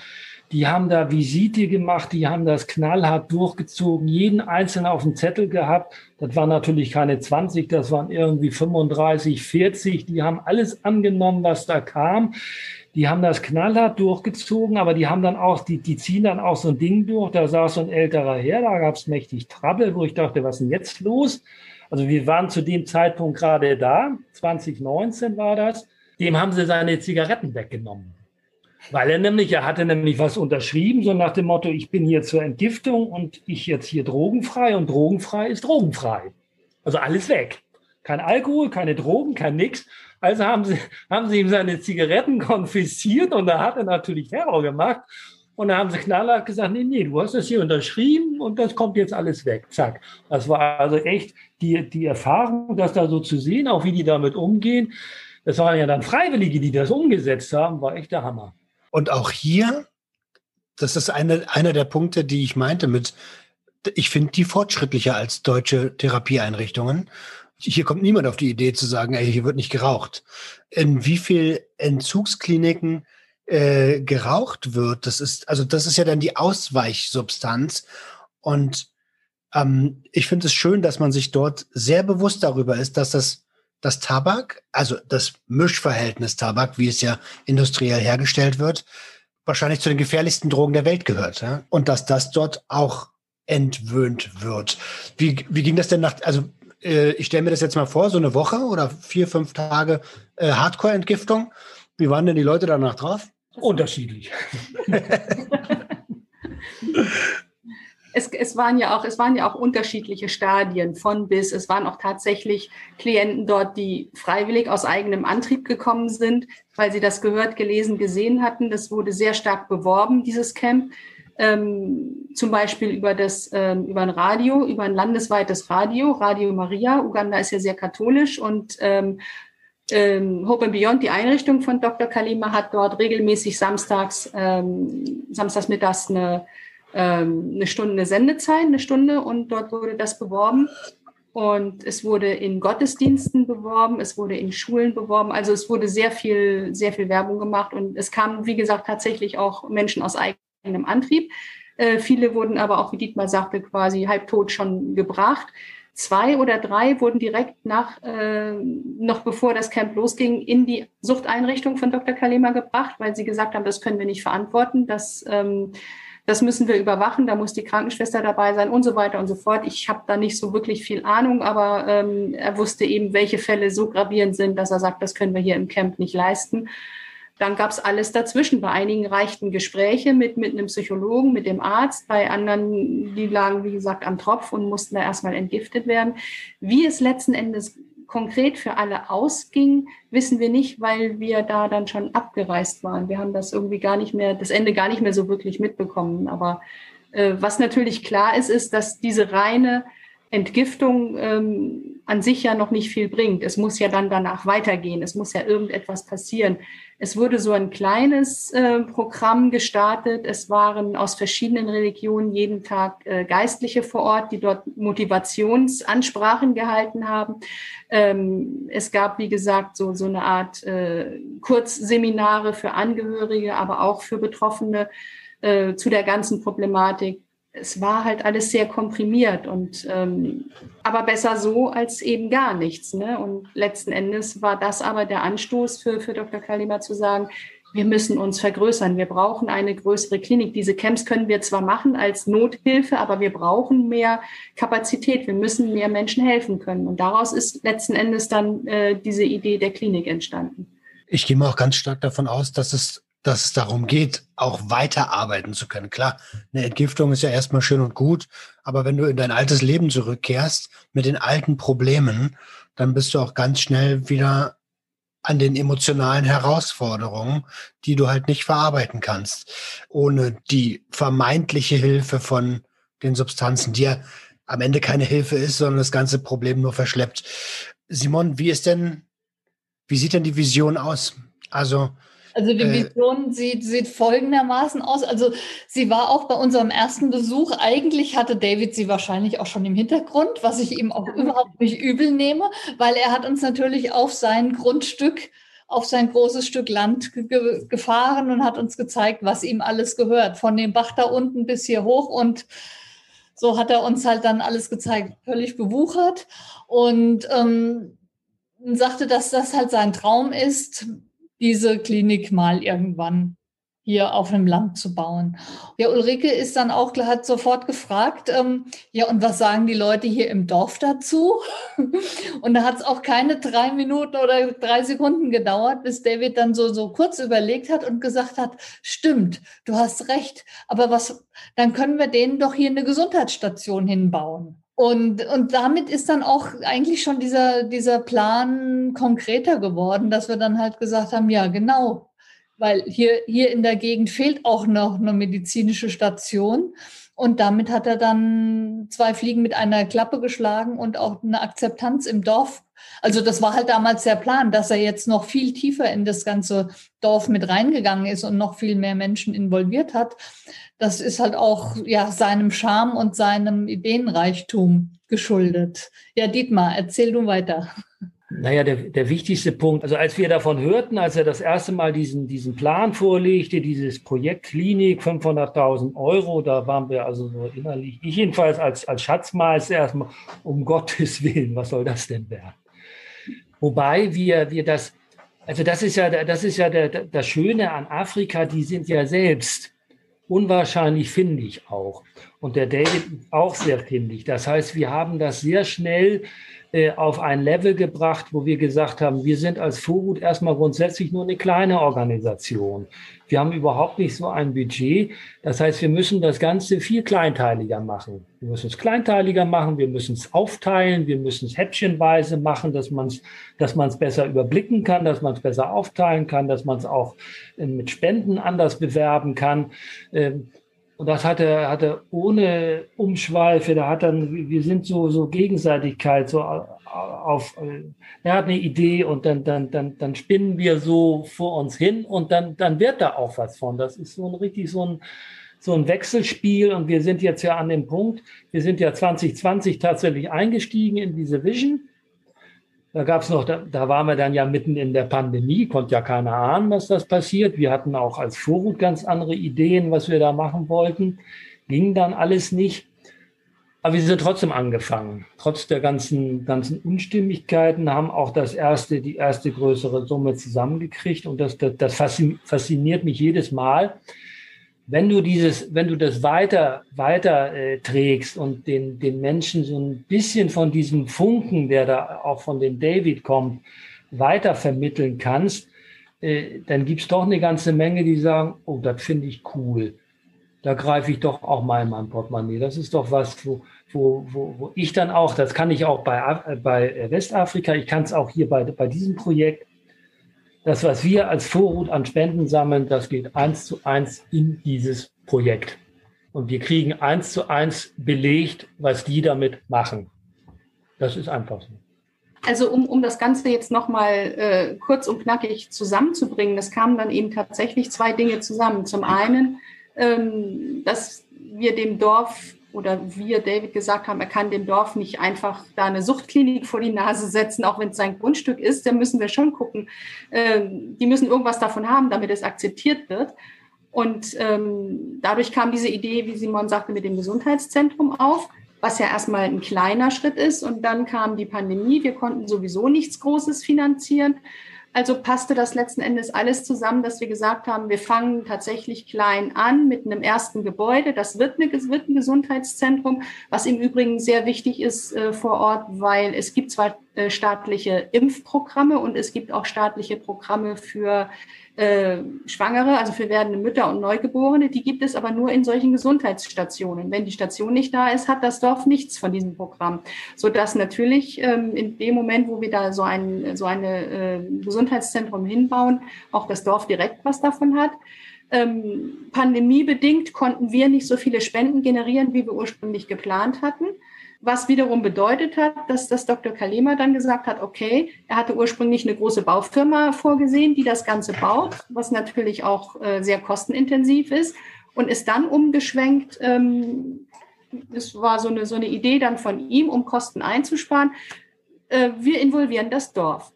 die haben da Visite gemacht, die haben das knallhart durchgezogen, jeden einzelnen auf dem Zettel gehabt. Das waren natürlich keine 20, das waren irgendwie 35, 40. Die haben alles angenommen, was da kam. Die haben das knallhart durchgezogen, aber die haben dann auch, die, die ziehen dann auch so ein Ding durch. Da saß so ein älterer Herr, da gab es mächtig Trouble, wo ich dachte, was ist denn jetzt los? Also wir waren zu dem Zeitpunkt gerade da, 2019 war das. Dem haben sie seine Zigaretten weggenommen. Weil er nämlich, er hatte nämlich was unterschrieben, so nach dem Motto, ich bin hier zur Entgiftung und ich jetzt hier drogenfrei und drogenfrei ist drogenfrei. Also alles weg. Kein Alkohol, keine Drogen, kein nix. Also haben sie, haben sie ihm seine Zigaretten konfisziert und da hat er natürlich Terror gemacht und dann haben sie knallhart gesagt, nee, nee, du hast das hier unterschrieben und das kommt jetzt alles weg. Zack. Das war also echt die, die Erfahrung, das da so zu sehen, auch wie die damit umgehen. Das waren ja dann Freiwillige, die das umgesetzt haben, war echt der Hammer. Und auch hier, das ist eine, einer der Punkte, die ich meinte mit, ich finde die fortschrittlicher als deutsche Therapieeinrichtungen. Hier kommt niemand auf die Idee zu sagen, ey, hier wird nicht geraucht. In wie viel Entzugskliniken äh, geraucht wird, das ist, also das ist ja dann die Ausweichsubstanz. Und ähm, ich finde es schön, dass man sich dort sehr bewusst darüber ist, dass das, das Tabak, also das Mischverhältnis Tabak, wie es ja industriell hergestellt wird, wahrscheinlich zu den gefährlichsten Drogen der Welt gehört. Ja? Und dass das dort auch entwöhnt wird. Wie, wie ging das denn nach, also äh, ich stelle mir das jetzt mal vor, so eine Woche oder vier, fünf Tage äh, Hardcore-Entgiftung. Wie waren denn die Leute danach drauf? Unterschiedlich. es, es, waren ja auch, es waren ja auch unterschiedliche Stadien von bis. Es waren auch tatsächlich Klienten dort, die freiwillig aus eigenem Antrieb gekommen sind, weil sie das gehört, gelesen, gesehen hatten. Das wurde sehr stark beworben, dieses Camp. Ähm, zum Beispiel über das ähm, über ein Radio, über ein landesweites Radio, Radio Maria. Uganda ist ja sehr katholisch und ähm, ähm, Hope and Beyond, die Einrichtung von Dr. Kalima, hat dort regelmäßig samstags, ähm, samstags mittags eine, ähm, eine Stunde eine Sendezeit, eine Stunde und dort wurde das beworben. Und es wurde in Gottesdiensten beworben, es wurde in Schulen beworben. Also es wurde sehr viel, sehr viel Werbung gemacht und es kamen, wie gesagt, tatsächlich auch Menschen aus eigenem Antrieb. Äh, viele wurden aber auch, wie Dietmar sagte, quasi halbtot schon gebracht. Zwei oder drei wurden direkt nach, äh, noch bevor das Camp losging, in die Suchteinrichtung von Dr. Kalema gebracht, weil sie gesagt haben, das können wir nicht verantworten, das, ähm, das müssen wir überwachen, da muss die Krankenschwester dabei sein und so weiter und so fort. Ich habe da nicht so wirklich viel Ahnung, aber ähm, er wusste eben, welche Fälle so gravierend sind, dass er sagt, das können wir hier im Camp nicht leisten. Dann gab es alles dazwischen. Bei einigen reichten Gespräche mit, mit einem Psychologen, mit dem Arzt. Bei anderen, die lagen, wie gesagt, am Tropf und mussten da erstmal entgiftet werden. Wie es letzten Endes konkret für alle ausging, wissen wir nicht, weil wir da dann schon abgereist waren. Wir haben das irgendwie gar nicht mehr, das Ende gar nicht mehr so wirklich mitbekommen. Aber äh, was natürlich klar ist, ist, dass diese reine Entgiftung ähm, an sich ja noch nicht viel bringt. Es muss ja dann danach weitergehen. Es muss ja irgendetwas passieren. Es wurde so ein kleines äh, Programm gestartet. Es waren aus verschiedenen Religionen jeden Tag äh, Geistliche vor Ort, die dort Motivationsansprachen gehalten haben. Ähm, es gab, wie gesagt, so, so eine Art äh, Kurzseminare für Angehörige, aber auch für Betroffene äh, zu der ganzen Problematik es war halt alles sehr komprimiert und ähm, aber besser so als eben gar nichts. Ne? Und letzten Endes war das aber der Anstoß für, für Dr. Kalima zu sagen, wir müssen uns vergrößern. Wir brauchen eine größere Klinik. Diese Camps können wir zwar machen als Nothilfe, aber wir brauchen mehr Kapazität. Wir müssen mehr Menschen helfen können. Und daraus ist letzten Endes dann äh, diese Idee der Klinik entstanden. Ich gehe mal auch ganz stark davon aus, dass es dass es darum geht, auch weiterarbeiten zu können. Klar, eine Entgiftung ist ja erstmal schön und gut, aber wenn du in dein altes Leben zurückkehrst mit den alten Problemen, dann bist du auch ganz schnell wieder an den emotionalen Herausforderungen, die du halt nicht verarbeiten kannst, ohne die vermeintliche Hilfe von den Substanzen, die ja am Ende keine Hilfe ist, sondern das ganze Problem nur verschleppt. Simon, wie ist denn, wie sieht denn die Vision aus? Also, also die äh. Vision äh, sieht, sieht folgendermaßen aus. Also sie war auch bei unserem ersten Besuch. Eigentlich hatte David sie wahrscheinlich auch schon im Hintergrund, was ich ihm auch überhaupt nicht übel nehme, weil er hat uns natürlich auf sein Grundstück auf sein großes Stück Land ge gefahren und hat uns gezeigt, was ihm alles gehört. Von dem Bach da unten bis hier hoch und so hat er uns halt dann alles gezeigt, völlig bewuchert und ähm, sagte, dass das halt sein Traum ist, diese Klinik mal irgendwann hier auf dem Land zu bauen. Ja, Ulrike ist dann auch, hat sofort gefragt, ähm, ja, und was sagen die Leute hier im Dorf dazu? und da hat es auch keine drei Minuten oder drei Sekunden gedauert, bis David dann so, so kurz überlegt hat und gesagt hat, stimmt, du hast recht, aber was, dann können wir denen doch hier eine Gesundheitsstation hinbauen. Und, und damit ist dann auch eigentlich schon dieser, dieser Plan konkreter geworden, dass wir dann halt gesagt haben, ja, genau, weil hier, hier in der Gegend fehlt auch noch eine medizinische Station. Und damit hat er dann zwei Fliegen mit einer Klappe geschlagen und auch eine Akzeptanz im Dorf. Also das war halt damals der Plan, dass er jetzt noch viel tiefer in das ganze Dorf mit reingegangen ist und noch viel mehr Menschen involviert hat das ist halt auch ja seinem Charme und seinem Ideenreichtum geschuldet. Ja, Dietmar, erzähl du weiter. Naja, der, der wichtigste Punkt, also als wir davon hörten, als er das erste Mal diesen, diesen Plan vorlegte, dieses Projekt Klinik, 500.000 Euro, da waren wir also so innerlich, ich jedenfalls als, als Schatzmeister erstmal, um Gottes Willen, was soll das denn werden? Wobei wir, wir das, also das ist ja, das ist ja der, das Schöne an Afrika, die sind ja selbst unwahrscheinlich findig auch. Und der David auch sehr findig. Das heißt, wir haben das sehr schnell auf ein Level gebracht, wo wir gesagt haben, wir sind als Vorgut erstmal grundsätzlich nur eine kleine Organisation. Wir haben überhaupt nicht so ein Budget. Das heißt, wir müssen das Ganze viel kleinteiliger machen. Wir müssen es kleinteiliger machen, wir müssen es aufteilen, wir müssen es häppchenweise machen, dass man es dass man's besser überblicken kann, dass man es besser aufteilen kann, dass man es auch äh, mit Spenden anders bewerben kann. Ähm, und das hat er, hat er ohne Umschweife, da hat dann, wir sind so, so Gegenseitigkeit, so auf, er hat eine Idee und dann, dann, dann, dann spinnen wir so vor uns hin und dann, dann wird da auch was von. Das ist so ein richtig so ein, so ein Wechselspiel und wir sind jetzt ja an dem Punkt, wir sind ja 2020 tatsächlich eingestiegen in diese Vision da gab es noch, da, da waren wir dann ja mitten in der Pandemie, konnte ja keiner ahnen, was das passiert. Wir hatten auch als Vorut ganz andere Ideen, was wir da machen wollten. Ging dann alles nicht. Aber wir sind trotzdem angefangen. Trotz der ganzen, ganzen Unstimmigkeiten haben auch das erste, die erste größere Summe zusammengekriegt. Und das, das, das fasziniert mich jedes Mal, wenn du dieses, wenn du das weiter, weiter äh, trägst und den, den Menschen so ein bisschen von diesem Funken, der da auch von dem David kommt, weiter vermitteln kannst, äh, dann gibt's doch eine ganze Menge, die sagen, oh, das finde ich cool. Da greife ich doch auch mal in mein Portemonnaie. Das ist doch was, wo, wo, wo, wo ich dann auch, das kann ich auch bei, bei Westafrika, ich kann es auch hier bei, bei diesem Projekt, das, was wir als Vorrut an Spenden sammeln, das geht eins zu eins in dieses Projekt. Und wir kriegen eins zu eins belegt, was die damit machen. Das ist einfach so. Also um, um das Ganze jetzt nochmal äh, kurz und knackig zusammenzubringen, es kamen dann eben tatsächlich zwei Dinge zusammen. Zum einen, ähm, dass wir dem Dorf oder wir, David, gesagt haben, er kann dem Dorf nicht einfach da eine Suchtklinik vor die Nase setzen, auch wenn es sein Grundstück ist. Da müssen wir schon gucken. Äh, die müssen irgendwas davon haben, damit es akzeptiert wird. Und ähm, dadurch kam diese Idee, wie Simon sagte, mit dem Gesundheitszentrum auf was ja erstmal ein kleiner Schritt ist. Und dann kam die Pandemie. Wir konnten sowieso nichts Großes finanzieren. Also passte das letzten Endes alles zusammen, dass wir gesagt haben, wir fangen tatsächlich klein an mit einem ersten Gebäude. Das wird, eine, wird ein Gesundheitszentrum, was im Übrigen sehr wichtig ist äh, vor Ort, weil es gibt zwar äh, staatliche Impfprogramme und es gibt auch staatliche Programme für äh, Schwangere, also für werdende Mütter und Neugeborene, die gibt es aber nur in solchen Gesundheitsstationen. Wenn die Station nicht da ist, hat das Dorf nichts von diesem Programm. Sodass natürlich ähm, in dem Moment, wo wir da so ein so eine äh, Gesundheitszentrum hinbauen, auch das Dorf direkt was davon hat. Ähm, pandemiebedingt konnten wir nicht so viele Spenden generieren, wie wir ursprünglich geplant hatten was wiederum bedeutet hat, dass das Dr. Kalema dann gesagt hat, okay, er hatte ursprünglich eine große Baufirma vorgesehen, die das Ganze baut, was natürlich auch äh, sehr kostenintensiv ist und ist dann umgeschwenkt. Ähm, das war so eine, so eine Idee dann von ihm, um Kosten einzusparen. Äh, wir involvieren das Dorf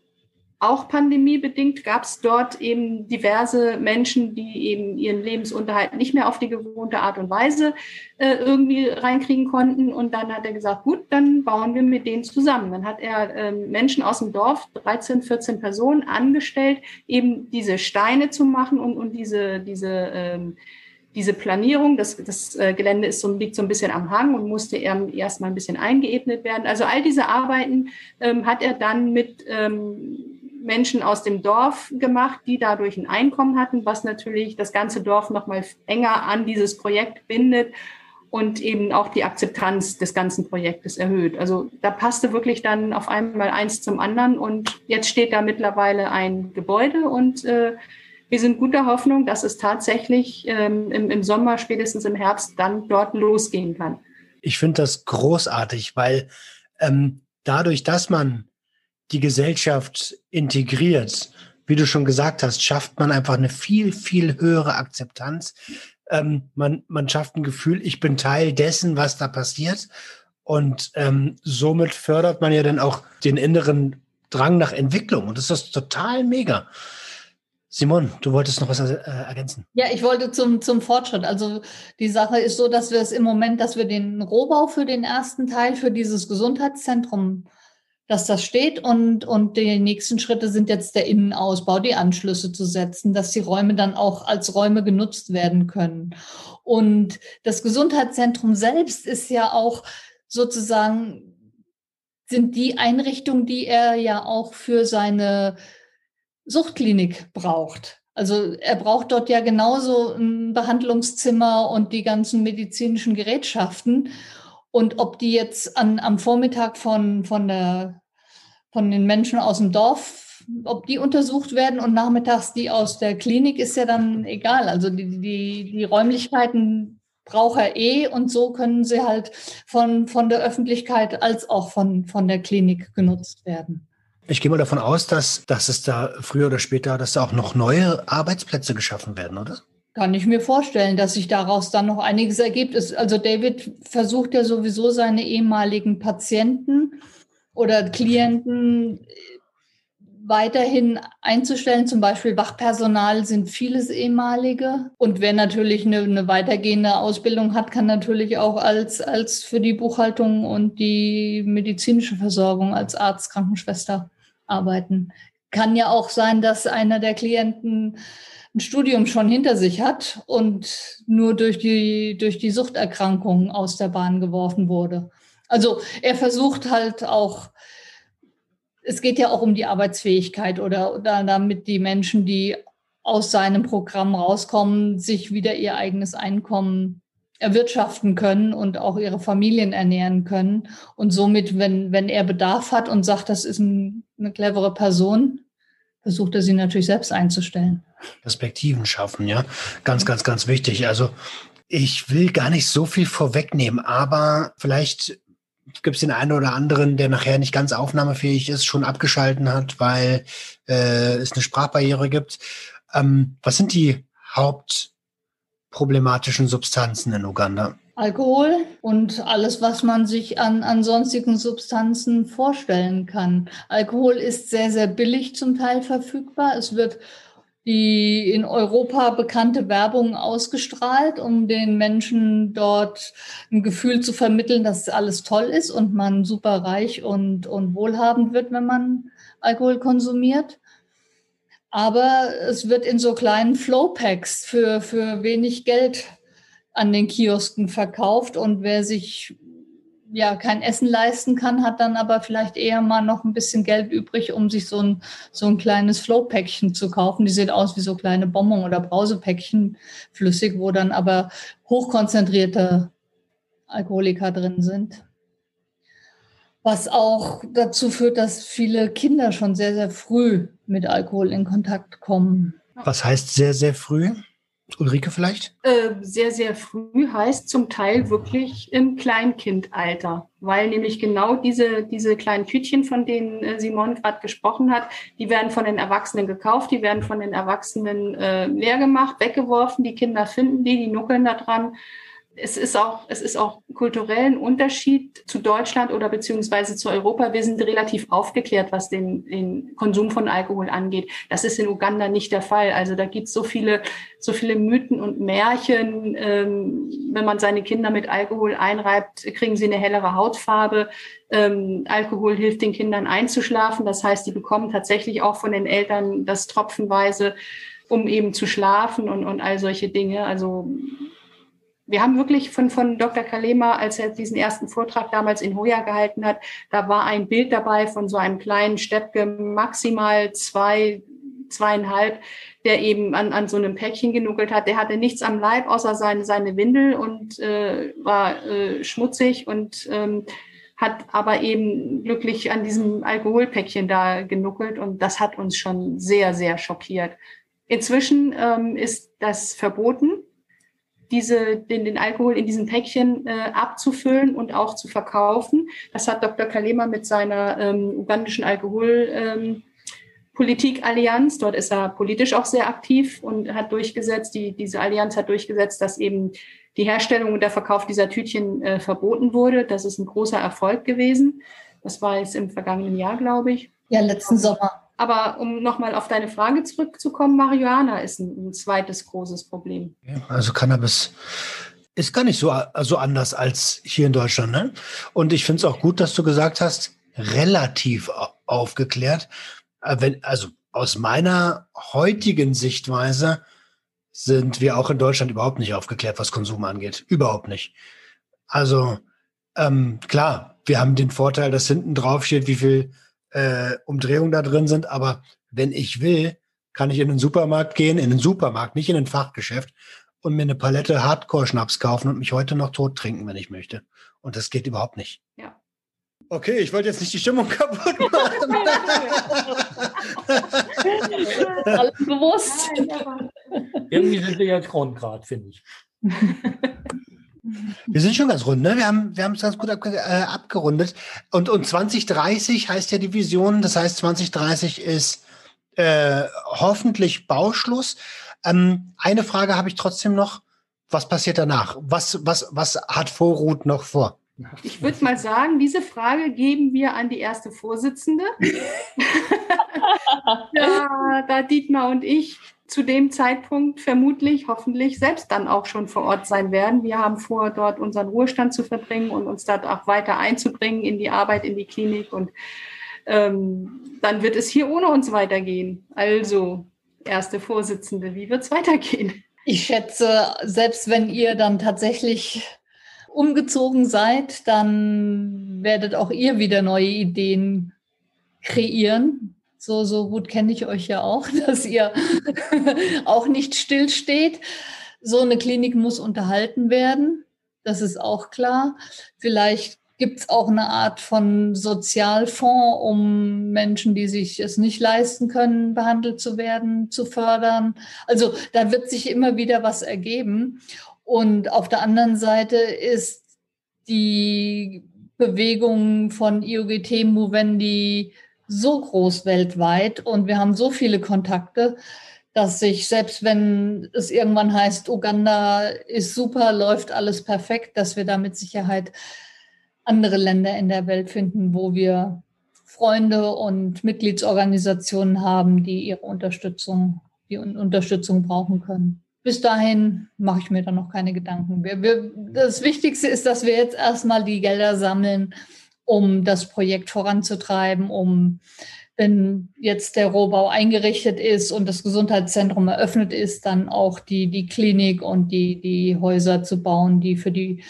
auch pandemiebedingt gab es dort eben diverse Menschen, die eben ihren Lebensunterhalt nicht mehr auf die gewohnte Art und Weise äh, irgendwie reinkriegen konnten. Und dann hat er gesagt, gut, dann bauen wir mit denen zusammen. Dann hat er äh, Menschen aus dem Dorf, 13, 14 Personen, angestellt, eben diese Steine zu machen und, und diese, diese ähm, diese Planierung, das, das äh, Gelände ist so, liegt so ein bisschen am Hang und musste erst mal ein bisschen eingeebnet werden. Also all diese Arbeiten ähm, hat er dann mit ähm, Menschen aus dem Dorf gemacht, die dadurch ein Einkommen hatten, was natürlich das ganze Dorf noch mal enger an dieses Projekt bindet und eben auch die Akzeptanz des ganzen Projektes erhöht. Also da passte wirklich dann auf einmal eins zum anderen und jetzt steht da mittlerweile ein Gebäude und äh, wir sind guter Hoffnung, dass es tatsächlich ähm, im, im Sommer, spätestens im Herbst, dann dort losgehen kann. Ich finde das großartig, weil ähm, dadurch, dass man die Gesellschaft integriert, wie du schon gesagt hast, schafft man einfach eine viel, viel höhere Akzeptanz. Ähm, man, man schafft ein Gefühl, ich bin Teil dessen, was da passiert. Und ähm, somit fördert man ja dann auch den inneren Drang nach Entwicklung. Und das ist total mega. Simon, du wolltest noch was äh, ergänzen. Ja, ich wollte zum, zum Fortschritt. Also die Sache ist so, dass wir es im Moment, dass wir den Rohbau für den ersten Teil, für dieses Gesundheitszentrum dass das steht und, und die nächsten Schritte sind jetzt der Innenausbau, die Anschlüsse zu setzen, dass die Räume dann auch als Räume genutzt werden können. Und das Gesundheitszentrum selbst ist ja auch sozusagen, sind die Einrichtungen, die er ja auch für seine Suchtklinik braucht. Also er braucht dort ja genauso ein Behandlungszimmer und die ganzen medizinischen Gerätschaften. Und ob die jetzt an, am Vormittag von, von, der, von den Menschen aus dem Dorf, ob die untersucht werden und nachmittags die aus der Klinik, ist ja dann egal. Also die, die, die Räumlichkeiten braucht er eh und so können sie halt von, von der Öffentlichkeit als auch von, von der Klinik genutzt werden. Ich gehe mal davon aus, dass, dass es da früher oder später, dass da auch noch neue Arbeitsplätze geschaffen werden, oder? Kann ich mir vorstellen, dass sich daraus dann noch einiges ergibt. Also David versucht ja sowieso seine ehemaligen Patienten oder Klienten weiterhin einzustellen. Zum Beispiel Wachpersonal sind vieles ehemalige. Und wer natürlich eine, eine, weitergehende Ausbildung hat, kann natürlich auch als, als für die Buchhaltung und die medizinische Versorgung als Arzt, Krankenschwester arbeiten. Kann ja auch sein, dass einer der Klienten ein Studium schon hinter sich hat und nur durch die, durch die Suchterkrankungen aus der Bahn geworfen wurde. Also er versucht halt auch, es geht ja auch um die Arbeitsfähigkeit oder, oder damit die Menschen, die aus seinem Programm rauskommen, sich wieder ihr eigenes Einkommen erwirtschaften können und auch ihre Familien ernähren können. Und somit, wenn, wenn er Bedarf hat und sagt, das ist ein, eine clevere Person, versucht er sie natürlich selbst einzustellen. Perspektiven schaffen, ja. Ganz, ganz, ganz wichtig. Also ich will gar nicht so viel vorwegnehmen, aber vielleicht gibt es den einen oder anderen, der nachher nicht ganz aufnahmefähig ist, schon abgeschalten hat, weil äh, es eine Sprachbarriere gibt. Ähm, was sind die hauptproblematischen Substanzen in Uganda? Alkohol und alles, was man sich an, an sonstigen Substanzen vorstellen kann. Alkohol ist sehr, sehr billig zum Teil verfügbar. Es wird die in Europa bekannte Werbung ausgestrahlt, um den Menschen dort ein Gefühl zu vermitteln, dass alles toll ist und man super reich und, und wohlhabend wird, wenn man Alkohol konsumiert. Aber es wird in so kleinen Flowpacks für, für wenig Geld an den Kiosken verkauft und wer sich ja kein Essen leisten kann, hat dann aber vielleicht eher mal noch ein bisschen Geld übrig, um sich so ein, so ein kleines Flow-Päckchen zu kaufen. Die sehen aus wie so kleine Bonbon- oder Brausepäckchen, flüssig, wo dann aber hochkonzentrierte Alkoholiker drin sind. Was auch dazu führt, dass viele Kinder schon sehr, sehr früh mit Alkohol in Kontakt kommen. Was heißt sehr, sehr früh? Ulrike vielleicht? Äh, sehr, sehr früh heißt zum Teil wirklich im Kleinkindalter, weil nämlich genau diese, diese kleinen Tütchen, von denen äh, Simon gerade gesprochen hat, die werden von den Erwachsenen gekauft, die werden von den Erwachsenen äh, leer gemacht, weggeworfen, die Kinder finden die, die nuckeln da dran es ist auch, es ist auch kulturellen Unterschied zu Deutschland oder beziehungsweise zu Europa. Wir sind relativ aufgeklärt, was den, den Konsum von Alkohol angeht. Das ist in Uganda nicht der Fall. Also da gibt es so viele, so viele Mythen und Märchen. Ähm, wenn man seine Kinder mit Alkohol einreibt, kriegen sie eine hellere Hautfarbe. Ähm, Alkohol hilft den Kindern einzuschlafen. Das heißt, die bekommen tatsächlich auch von den Eltern das tropfenweise, um eben zu schlafen und, und all solche Dinge. Also wir haben wirklich von, von Dr. Kalema, als er diesen ersten Vortrag damals in Hoya gehalten hat, da war ein Bild dabei von so einem kleinen Steppke, maximal zwei, zweieinhalb, der eben an, an so einem Päckchen genuckelt hat. Der hatte nichts am Leib außer seine, seine Windel und äh, war äh, schmutzig und ähm, hat aber eben glücklich an diesem Alkoholpäckchen da genuckelt und das hat uns schon sehr, sehr schockiert. Inzwischen ähm, ist das verboten diese, den, den Alkohol in diesen Päckchen äh, abzufüllen und auch zu verkaufen. Das hat Dr. Kalema mit seiner ähm, ugandischen Alkoholpolitik-Allianz, ähm, dort ist er politisch auch sehr aktiv und hat durchgesetzt, die, diese Allianz hat durchgesetzt, dass eben die Herstellung und der Verkauf dieser Tütchen äh, verboten wurde. Das ist ein großer Erfolg gewesen. Das war jetzt im vergangenen Jahr, glaube ich. Ja, letzten Sommer. Aber um nochmal auf deine Frage zurückzukommen, Marihuana ist ein, ein zweites großes Problem. Also Cannabis ist gar nicht so also anders als hier in Deutschland. Ne? Und ich finde es auch gut, dass du gesagt hast, relativ aufgeklärt. Äh, wenn, also aus meiner heutigen Sichtweise sind wir auch in Deutschland überhaupt nicht aufgeklärt, was Konsum angeht. Überhaupt nicht. Also ähm, klar, wir haben den Vorteil, dass hinten drauf steht, wie viel äh, Umdrehungen da drin sind. Aber wenn ich will, kann ich in den Supermarkt gehen, in den Supermarkt, nicht in ein Fachgeschäft und mir eine Palette Hardcore-Schnaps kaufen und mich heute noch tot trinken, wenn ich möchte. Und das geht überhaupt nicht. Ja. Okay, ich wollte jetzt nicht die Stimmung kaputt machen. Alles bewusst. Irgendwie sind wir jetzt rund gerade, finde ich. Wir sind schon ganz rund, ne? Wir haben wir haben es ganz gut abge, äh, abgerundet. Und, und 2030 heißt ja die Vision, das heißt 2030 ist äh, hoffentlich Bauschluss. Ähm, eine Frage habe ich trotzdem noch. Was passiert danach? Was, was, was hat Vorruth noch vor? Ich würde mal sagen, diese Frage geben wir an die erste Vorsitzende. ja, da Dietmar und ich zu dem Zeitpunkt vermutlich, hoffentlich selbst dann auch schon vor Ort sein werden. Wir haben vor, dort unseren Ruhestand zu verbringen und uns dort auch weiter einzubringen in die Arbeit, in die Klinik. Und ähm, dann wird es hier ohne uns weitergehen. Also, erste Vorsitzende, wie wird es weitergehen? Ich schätze, selbst wenn ihr dann tatsächlich umgezogen seid, dann werdet auch ihr wieder neue Ideen kreieren, so, so gut kenne ich euch ja auch, dass ihr auch nicht stillsteht. So eine Klinik muss unterhalten werden. Das ist auch klar. Vielleicht gibt es auch eine Art von Sozialfonds, um Menschen, die sich es nicht leisten können, behandelt zu werden, zu fördern. Also da wird sich immer wieder was ergeben. Und auf der anderen Seite ist die Bewegung von IOGT Movendi so groß weltweit und wir haben so viele Kontakte, dass sich, selbst wenn es irgendwann heißt, Uganda ist super, läuft alles perfekt, dass wir da mit Sicherheit andere Länder in der Welt finden, wo wir Freunde und Mitgliedsorganisationen haben, die ihre Unterstützung, die Unterstützung brauchen können. Bis dahin mache ich mir da noch keine Gedanken. Wir, wir, das Wichtigste ist, dass wir jetzt erstmal die Gelder sammeln, um das Projekt voranzutreiben, um wenn jetzt der Rohbau eingerichtet ist und das Gesundheitszentrum eröffnet ist, dann auch die, die Klinik und die, die Häuser zu bauen, die für die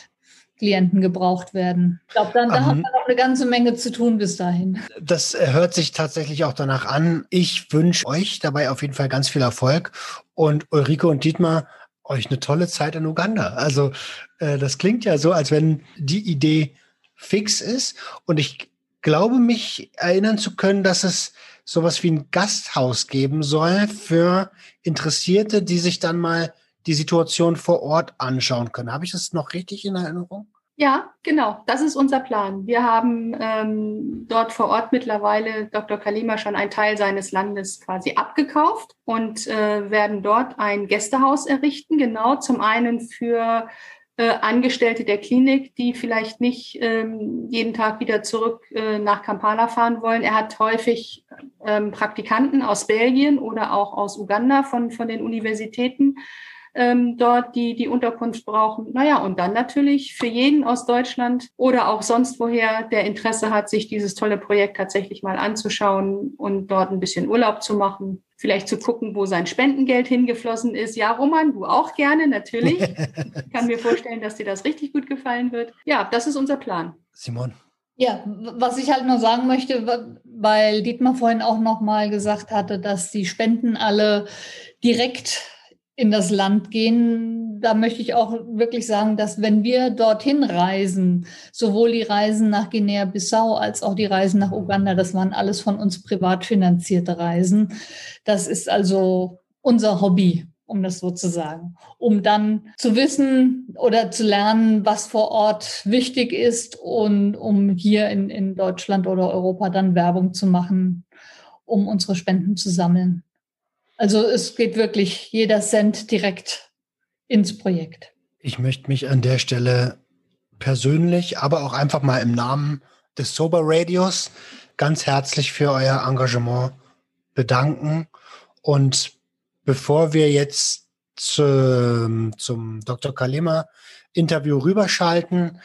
Klienten gebraucht werden. Ich glaube, dann da um, haben wir noch eine ganze Menge zu tun bis dahin. Das hört sich tatsächlich auch danach an. Ich wünsche euch dabei auf jeden Fall ganz viel Erfolg und Ulrike und Dietmar euch eine tolle Zeit in Uganda. Also äh, das klingt ja so, als wenn die Idee fix ist und ich glaube mich erinnern zu können, dass es sowas wie ein Gasthaus geben soll für Interessierte, die sich dann mal die Situation vor Ort anschauen können. Habe ich das noch richtig in Erinnerung? Ja, genau. Das ist unser Plan. Wir haben ähm, dort vor Ort mittlerweile Dr. Kalima schon einen Teil seines Landes quasi abgekauft und äh, werden dort ein Gästehaus errichten. Genau zum einen für äh, Angestellte der Klinik, die vielleicht nicht ähm, jeden Tag wieder zurück äh, nach Kampala fahren wollen. Er hat häufig ähm, Praktikanten aus Belgien oder auch aus Uganda von, von den Universitäten ähm, dort, die die Unterkunft brauchen. Naja, und dann natürlich für jeden aus Deutschland oder auch sonst woher, der Interesse hat, sich dieses tolle Projekt tatsächlich mal anzuschauen und dort ein bisschen Urlaub zu machen. Vielleicht zu gucken, wo sein Spendengeld hingeflossen ist. Ja, Roman, du auch gerne, natürlich. Ich kann mir vorstellen, dass dir das richtig gut gefallen wird. Ja, das ist unser Plan. Simon. Ja, was ich halt nur sagen möchte, weil Dietmar vorhin auch noch mal gesagt hatte, dass die Spenden alle direkt in das Land gehen, da möchte ich auch wirklich sagen, dass wenn wir dorthin reisen, sowohl die Reisen nach Guinea-Bissau als auch die Reisen nach Uganda, das waren alles von uns privat finanzierte Reisen. Das ist also unser Hobby, um das so zu sagen, um dann zu wissen oder zu lernen, was vor Ort wichtig ist und um hier in, in Deutschland oder Europa dann Werbung zu machen, um unsere Spenden zu sammeln. Also es geht wirklich jeder Cent direkt ins Projekt. Ich möchte mich an der Stelle persönlich, aber auch einfach mal im Namen des Sober Radios ganz herzlich für euer Engagement bedanken. Und bevor wir jetzt zu, zum Dr. Kalima Interview rüberschalten,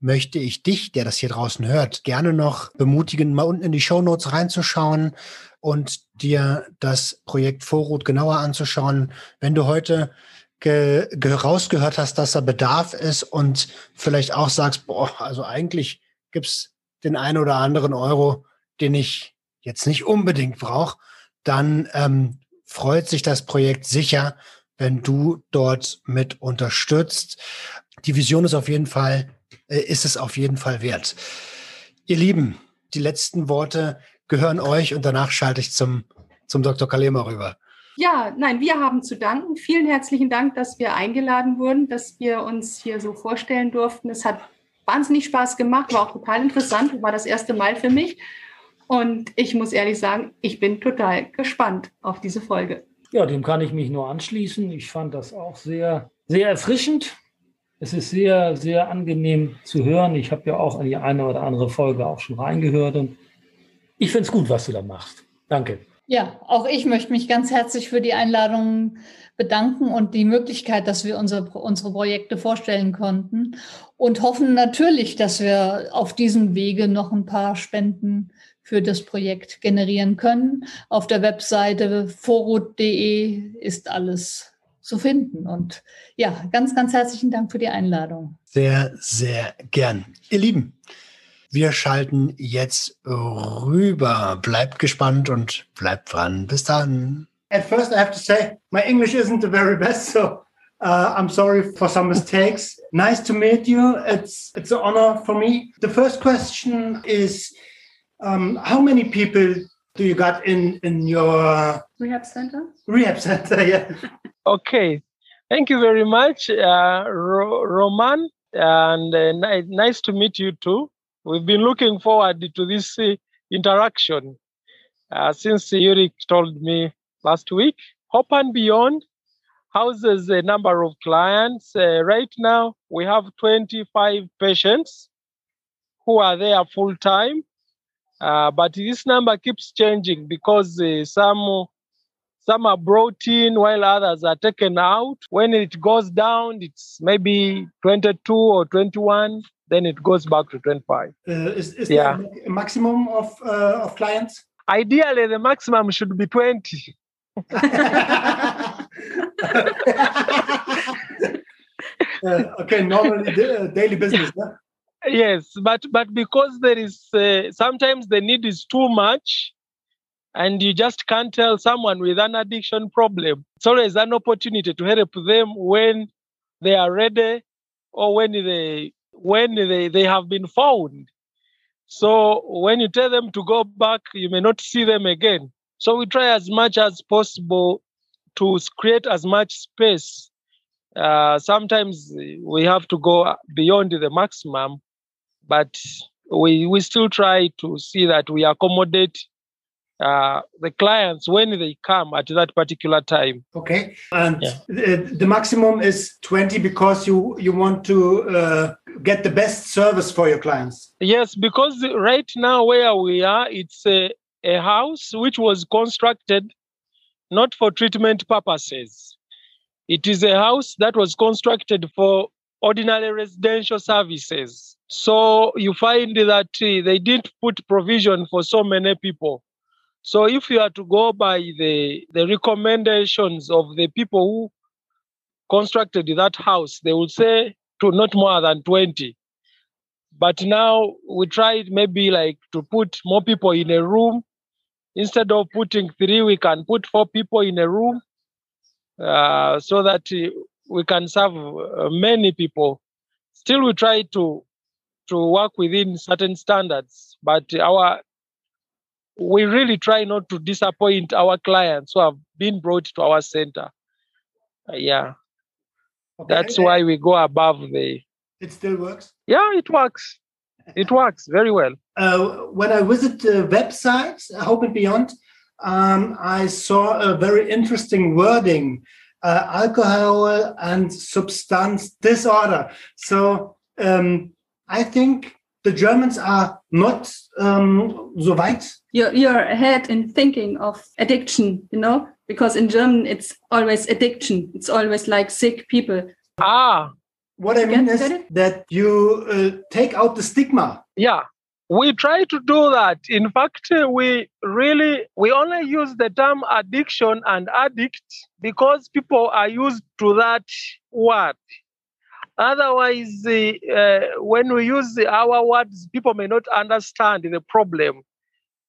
möchte ich dich, der das hier draußen hört, gerne noch bemutigen, mal unten in die Show Notes reinzuschauen und dir das Projekt Vorrot genauer anzuschauen. Wenn du heute ge rausgehört hast, dass da Bedarf ist und vielleicht auch sagst, boah, also eigentlich gibt's den einen oder anderen Euro, den ich jetzt nicht unbedingt brauche, dann ähm, freut sich das Projekt sicher, wenn du dort mit unterstützt. Die Vision ist auf jeden Fall, äh, ist es auf jeden Fall wert. Ihr Lieben, die letzten Worte gehören euch und danach schalte ich zum, zum Dr. Kalema rüber. Ja, nein, wir haben zu danken. Vielen herzlichen Dank, dass wir eingeladen wurden, dass wir uns hier so vorstellen durften. Es hat wahnsinnig Spaß gemacht, war auch total interessant, war das erste Mal für mich. Und ich muss ehrlich sagen, ich bin total gespannt auf diese Folge. Ja, dem kann ich mich nur anschließen. Ich fand das auch sehr, sehr erfrischend. Es ist sehr, sehr angenehm zu hören. Ich habe ja auch in die eine oder andere Folge auch schon reingehört und ich finde es gut, was du da machst. Danke. Ja, auch ich möchte mich ganz herzlich für die Einladung bedanken und die Möglichkeit, dass wir unsere, unsere Projekte vorstellen konnten und hoffen natürlich, dass wir auf diesem Wege noch ein paar Spenden für das Projekt generieren können. Auf der Webseite forut.de ist alles zu finden. Und ja, ganz, ganz herzlichen Dank für die Einladung. Sehr, sehr gern. Ihr Lieben, Wir schalten jetzt rüber. Bleibt gespannt und bleibt dran. Bis dann. At first, I have to say, my English isn't the very best, so uh, I'm sorry for some mistakes. nice to meet you. It's it's an honor for me. The first question is, um, how many people do you got in in your rehab center? Rehab center, yeah. okay, thank you very much, uh, Ro Roman, and uh, nice to meet you too. We've been looking forward to this uh, interaction uh, since Yurik told me last week. Hope and Beyond houses a number of clients. Uh, right now, we have 25 patients who are there full time. Uh, but this number keeps changing because uh, some some are brought in while others are taken out. When it goes down, it's maybe 22 or 21. Then it goes back to 25. Uh, is is Yeah. there a maximum of uh, of clients? Ideally, the maximum should be 20. Uh, okay, normally da- uh, daily business. huh? Yes, but but because there is uh, sometimes the need is too much, and you just can't tell someone with an addiction problem. It's always an opportunity to help them when they are ready or when they when they, they have been found. So when you tell them to go back, you may not see them again. So we try as much as possible to create as much space. Uh, sometimes we have to go beyond the maximum but we we still try to see that we accommodate uh, the clients when they come at that particular time. Okay, and Yeah. uh, the maximum is 20 because you you want to uh, get the best service for your clients. Yes, because right now where we are, it's a, a house which was constructed not for treatment purposes. It is a house that was constructed for ordinary residential services. So you find that uh, they didn't put provision for so many people. So if you are to go by the, the recommendations of the people who constructed that house, they will say to not more than 20. But now we tried maybe like to put more people in a room. Instead of putting three, we can put four people in a room uh, so that uh, we can serve uh, many people. Still, we try to to work within certain standards, but our we really try not to disappoint our clients who have been brought to our center. Uh, yeah, Okay, that's and why we go above the. it still works. Yeah, it works. It works very well. Uh, when I visit the website Hope and Beyond, um, I saw a very interesting wording: uh, alcohol and substance disorder. So um, I think the Germans are not um, so weit. You're, you're ahead in thinking of addiction, you know, because in German it's always addiction. It's always like sick people. Ah, What I mean Get- is get that you uh, take out the stigma. yeah we try to do that in fact we really we only use the term addiction and addict because people are used to that word otherwise uh, when we use our words people may not understand the problem.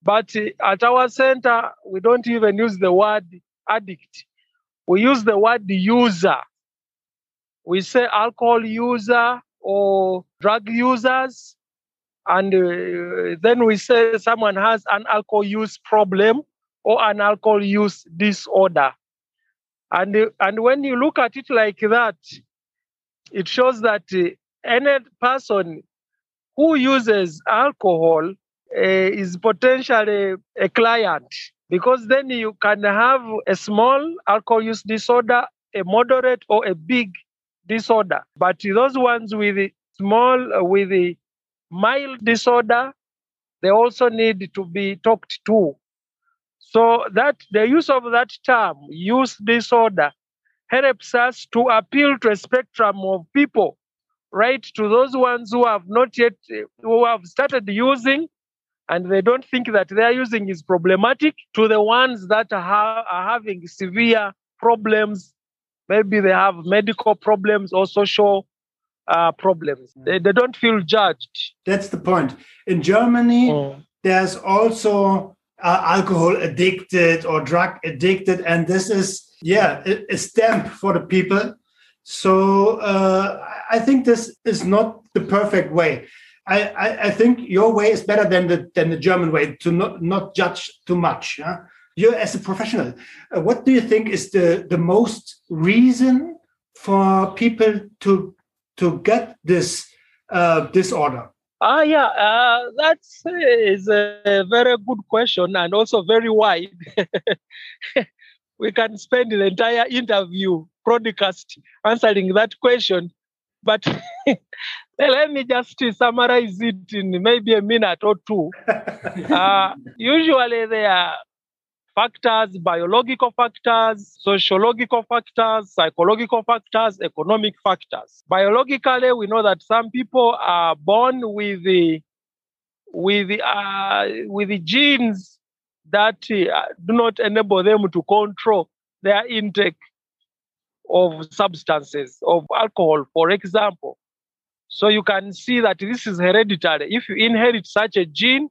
But at our center we don't even use the word addict. We use the word user. We say alcohol user or drug users. And uh, then we say someone has an alcohol use problem or an alcohol use disorder. And uh, and when you look at it like that it shows that uh, any person who uses alcohol uh, is potentially a client because then you can have a small alcohol use disorder a moderate or a big disorder but those ones with small uh, with the mild disorder, they also need to be talked to. So that the use of that term, use disorder, helps us to appeal to a spectrum of people, right? To those ones who have not yet, who have started using, and they don't think that their using is problematic, to the ones that are, are having severe problems. Maybe they have medical problems or social uh, problems. They, they don't feel judged. That's the point. In Germany, Mm. there's also uh, alcohol addicted or drug addicted, and this is yeah a, stamp for the people. So uh, I think this is not the perfect way. I, I, I think your way is better than the than the German way to not not judge too much. Yeah? You as a professional, uh, what do you think is the the most reason for people to to get this uh, disorder? Ah, yeah, uh, that is a very good question and also very wide. we can spend the entire interview broadcast answering that question, but let me just summarize it in maybe a minute or two. Uh, usually, there are factors, biological factors, sociological factors, psychological factors, economic factors. Biologically, we know that some people are born with the with the, uh, with the genes that uh, do not enable them to control their intake of substances, of alcohol, for example. So you can see that this is hereditary. If you inherit such a gene,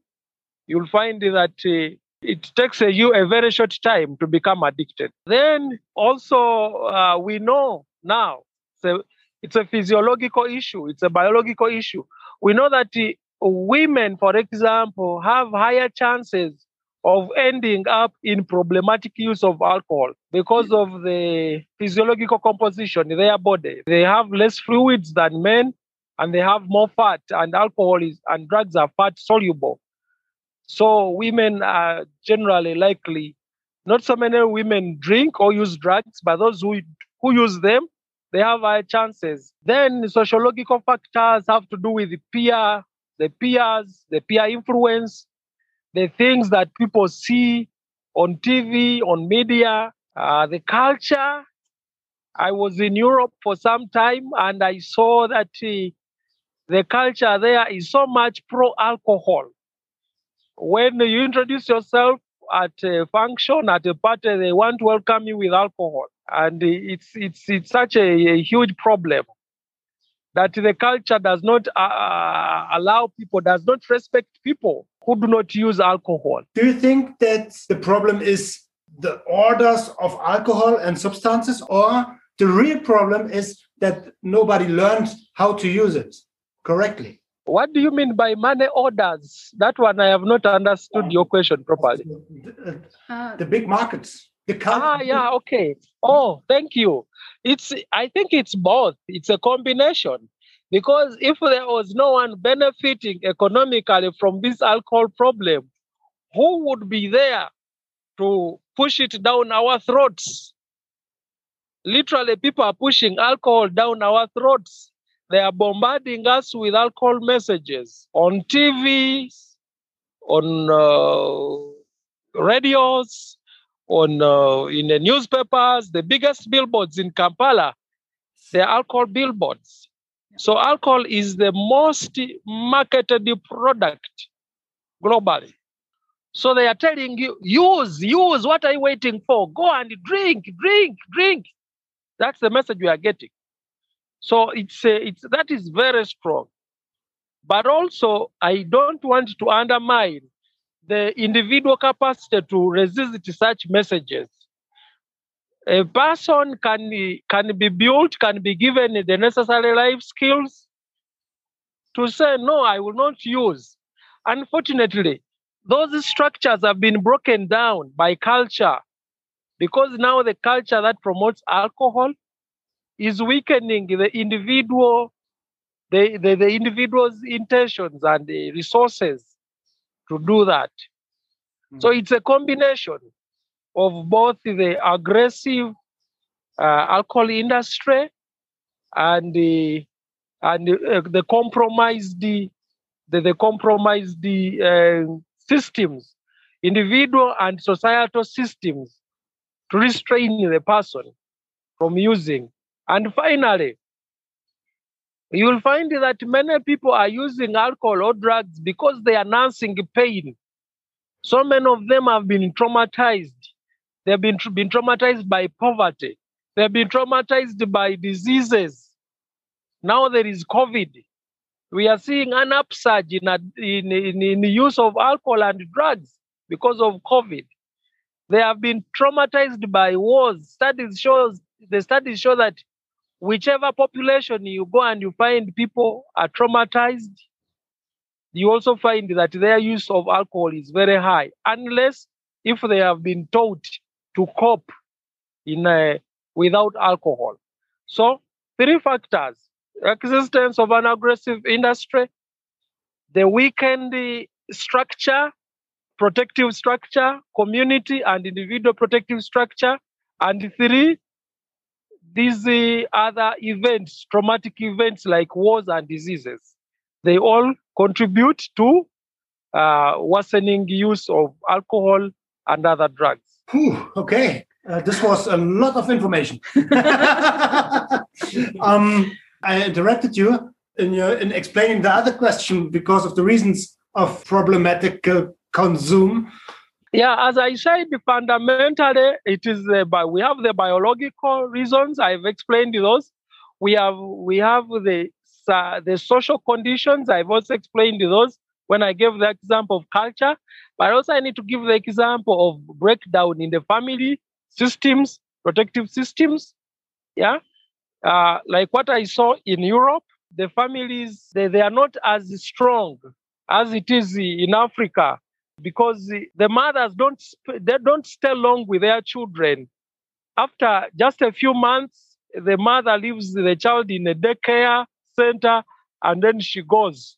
you'll find that uh, it takes a, you a very short time to become addicted. Then also, uh, we know now it's a, it's a physiological issue, it's a biological issue. We know that uh, women, for example, have higher chances of ending up in problematic use of alcohol because of the physiological composition in their body. They have less fluids than men and they have more fat, and alcohol is and drugs are fat soluble. So women are generally likely, not so many women drink or use drugs, but those who, who use them, they have high chances. Then sociological factors have to do with the peer, the peers, the peer influence, the things that people see on TV, on media, uh, the culture. I was in Europe for some time and I saw that uh, the culture there is so much pro alcohol when you introduce yourself at a function, at a party, they want to welcome you with alcohol. And it's, it's, it's such a, a huge problem that the culture does not uh, uh, allow people, does not respect people who do not use alcohol. Do you think that the problem is the orders of alcohol and substances, or the real problem is that nobody learned how to use it correctly? What do you mean by money orders? That one I have not understood your question properly. The, the big markets. The ah, yeah, okay. Oh, thank you. It's I think it's both. It's a combination. Because if there was no one benefiting economically from this alcohol problem, who would be there to push it down our throats? Literally, people are pushing alcohol down our throats they are bombarding us with alcohol messages on TV, on uh, radios, on uh, in the newspapers. The biggest billboards in Kampala, they're alcohol billboards. So alcohol is the most marketed product globally. So they are telling you, use, use. What are you waiting for? Go and drink, drink, drink. That's the message we are getting. So it's, a, it's that is very strong. But also, I don't want to undermine the individual capacity to resist such messages. A person can, can be built, can be given the necessary life skills to say, no, I will not use. Unfortunately, those structures have been broken down by culture because now the culture that promotes alcohol is weakening the individual, the, the, the individual's intentions and the resources to do that. Mm. So it's a combination of both the aggressive uh, alcohol industry and the and uh, the compromised the, the compromised the uh, systems, individual and societal systems to restrain the person from using and finally, you will find that many people are using alcohol or drugs because they are nursing pain. So many of them have been traumatized. They've been, been traumatized by poverty. They've been traumatized by diseases. Now there is COVID. We are seeing an upsurge in, in, in, in the use of alcohol and drugs because of COVID. They have been traumatized by wars. Studies shows the studies show that whichever population you go and you find people are traumatized, you also find that their use of alcohol is very high, unless if they have been taught to cope in a, without alcohol. So, three factors existence of an aggressive industry, the weakened structure, protective structure, community and individual protective structure. And three, these uh, other events, traumatic events like wars and diseases, they all contribute to uh, worsening use of alcohol and other drugs. Whew, okay, uh, this was a lot of information. um, I interrupted you in, your, in explaining the other question because of the reasons of problematic consume. Yeah, as I said, fundamentally, it is the, we have the biological reasons. I've explained those. We have we have the uh, the social conditions. I've also explained those when I gave the example of culture. But also, I need to give the example of breakdown in the family systems, protective systems. Yeah, uh, like what I saw in Europe, the families they, they are not as strong as it is in Africa because the mothers don't they don't stay long with their children. After just a few months, the mother leaves the child in a daycare center and then she goes.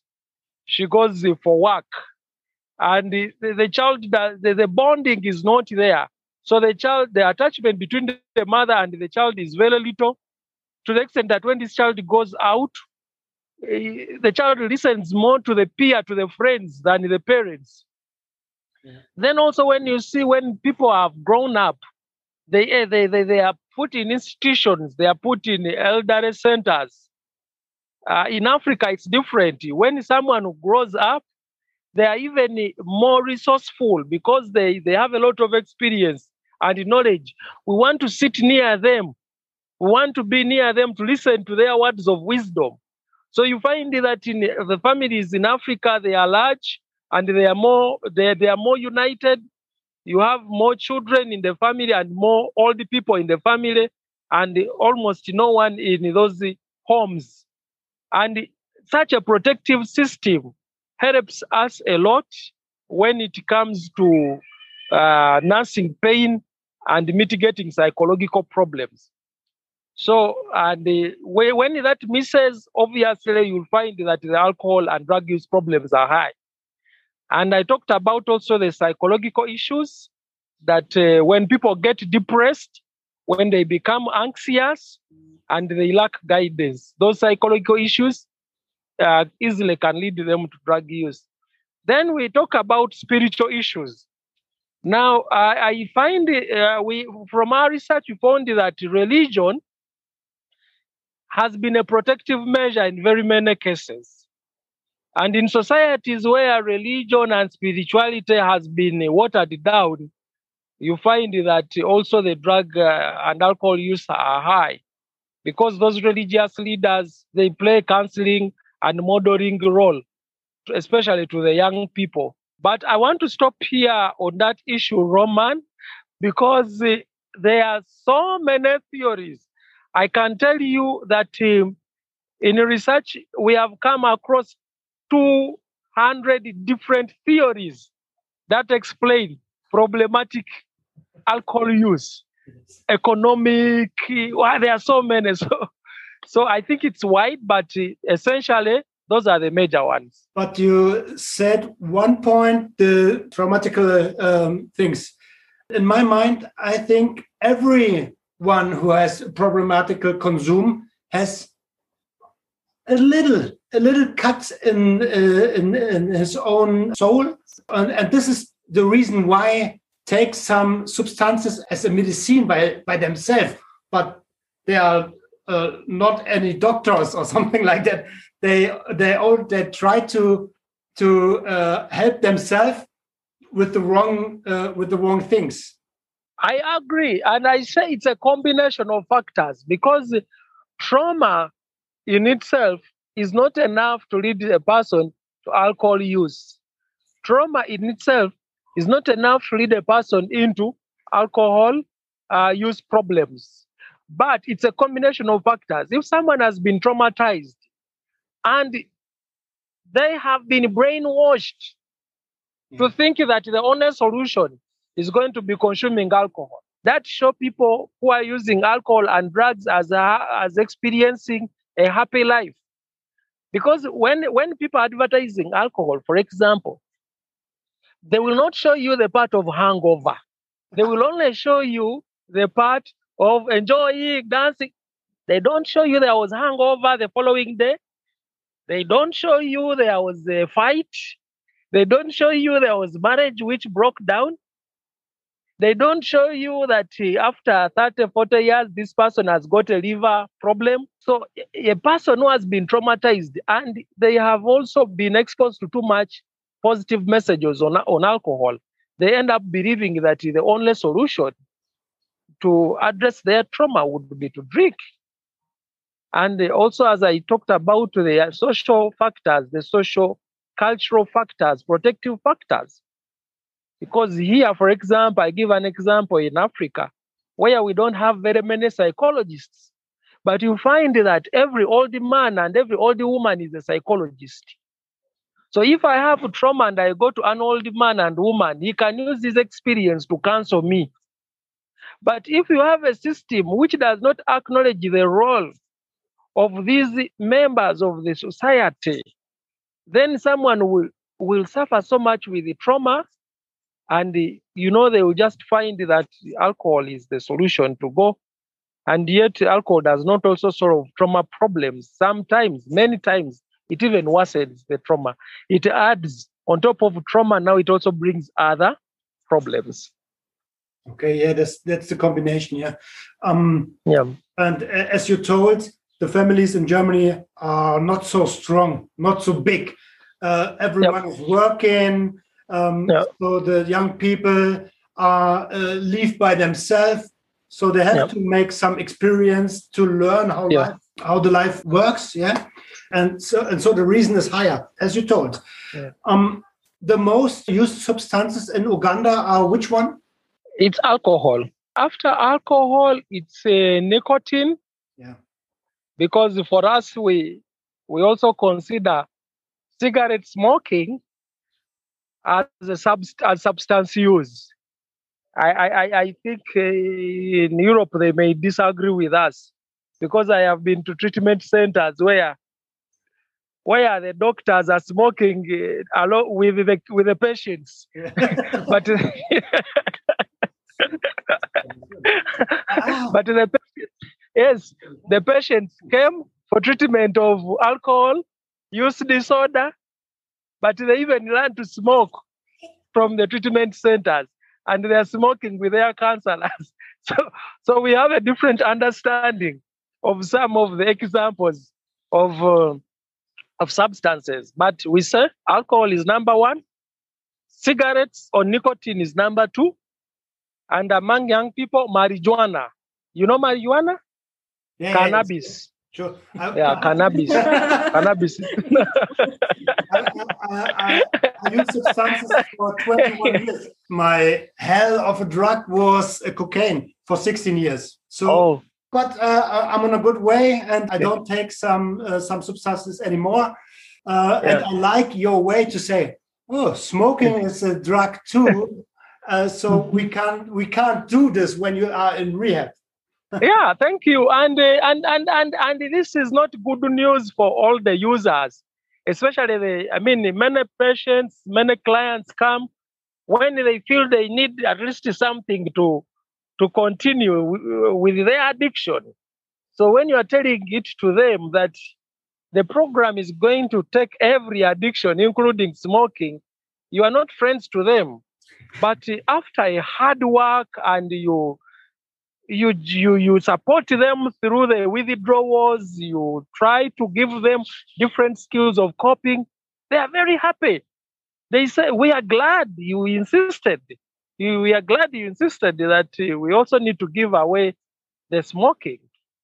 She goes for work. And the, the child, the, the bonding is not there. So the child, the attachment between the mother and the child is very little to the extent that when this child goes out, eh, the child listens more to the peer, to the friends than the parents. Yeah. Then also when you see when people have grown up, they, eh, they, they, they are put in institutions, they are put in elderly centers. Uh, in Africa, it's different. When someone grows up, they are even more resourceful because they, they have a lot of experience and knowledge. We want to sit near them we want to be near them to listen to their words of wisdom. So you find that in the families in Africa, they are large and they are more they, they are more united. You have more children in the family and more old people in the family, and almost no one in those homes. And such a protective system helps us a lot when it comes to uh, nursing pain and mitigating psychological problems. So, and the, when that misses, obviously you'll find that the alcohol and drug use problems are high. And I talked about also the psychological issues that uh, when people get depressed, when they become anxious and they lack guidance, those psychological issues uh, easily can lead them to drug use. Then we talk about spiritual issues. Now, I, I find uh, we from our research we found that religion has been a protective measure in very many cases. And in societies where religion and spirituality has been watered down, you find that also the drug uh, and alcohol use are high. Because those religious leaders they play counseling and modeling role especially to the young people. But i want to stop here on that issue roman because uh, there are so many theories. I can tell you that um, in research, we have come across 200 different theories that explain problematic alcohol use, economic. Well, there are so many. So, so I think it's wide, but uh, essentially, those are the major ones. But you said one point the traumatical um, things. In my mind, I think everyone who has problematical consume has a little a little cut in, uh, in, in his own soul. And, and, this is the reason why take some substances as a medicine by by themselves. But they are uh, not any doctors or something like that. They they all they try to to uh, help themselves with the wrong uh, with the wrong things. I agree. And I say it's a combination of factors because trauma in itself is not enough to lead a person to alcohol use. Trauma in itself is not enough to lead a person into alcohol uh, use problems. But it's a combination of factors. If someone has been traumatized and they have been brainwashed mm. to think that the only solution is going to be consuming alcohol. That show people who are using alcohol and drugs as a, as experiencing a happy life. Because when, when people are advertising alcohol, for example, they will not show you the part of hangover. They will only show you the part of enjoying, dancing. They don't show you there was hangover the following day. They don't show you there was a fight. They don't show you there was marriage which broke down. They don't show you that uh, after 30, 40 years, this person has got a liver problem. So a a person who has been traumatized and they have also been exposed to too much positive messages on, on alcohol, they end up believing that the only solution to address their trauma would be to drink. And also, as I talked about the social factors, the social cultural factors, protective factors. Because here, for example, I give an example in Africa where we don't have very many psychologists, but you find that every old man and every old woman is a psychologist. So if I have trauma and I go to an old man and woman, he can use his experience to counsel me. But if you have a system which does not acknowledge the role of these members of the society, then someone will, will suffer so much with the trauma and you know they will just find that alcohol is the solution to go. And yet alcohol does not also solve trauma problems. Sometimes many times it even worsens the trauma. It adds on top of trauma now it also brings other problems. Okay, yeah, that's that's the combination. Yeah, um, yeah. and as you told, the families in Germany are not so strong, not so big. Uh, everyone is working, um, Yep. so the young people are uh, live by themselves. So they have Yep. to make some experience to learn how Yeah. life, how the life works. Yeah, and so and so the reason is higher, as you told. Yeah. Um, the most used substances in Uganda are which one? it's alcohol after alcohol it's uh, nicotine Yeah. because for us we we also consider cigarette smoking as a subst- as substance use. I, I, I- think uh, in Europe they may disagree with us because I have been to treatment centers where where the doctors are smoking uh, along with the with the patients, but but the yes, the patients came for treatment of alcohol use disorder, but they even learn to smoke from the treatment centers, and they are smoking with their counselors. So, so we have a different understanding of some of the examples of uh, of substances. But we say alcohol is number one, cigarettes or nicotine is number two, and among young people, marijuana. You know marijuana? yeah, Cannabis. Sure. I- Yeah, I- cannabis. Cannabis. I, I, used substances for 21 years. My hell of a drug was uh, cocaine for 16 years. So, oh, but uh, I- I'm on a good way, and I don't take some uh, some substances anymore. Uh, And I like your way to say, "Oh, smoking is a drug too." Uh, so we can't we can't do this when you are in rehab. Yeah, thank you. And, uh, and and and and this is not good news for all the users, especially the. I mean, many patients, many clients come when they feel they need at least something to to continue w- with their addiction. So when you are telling it to them that the program is going to take every addiction, including smoking, you are not friends to them. But after a hard work and you you you you support them through the withdrawals you try to give them different skills of coping they are very happy. They say we are glad you insisted. We are glad you insisted that we also need to give away the smoking.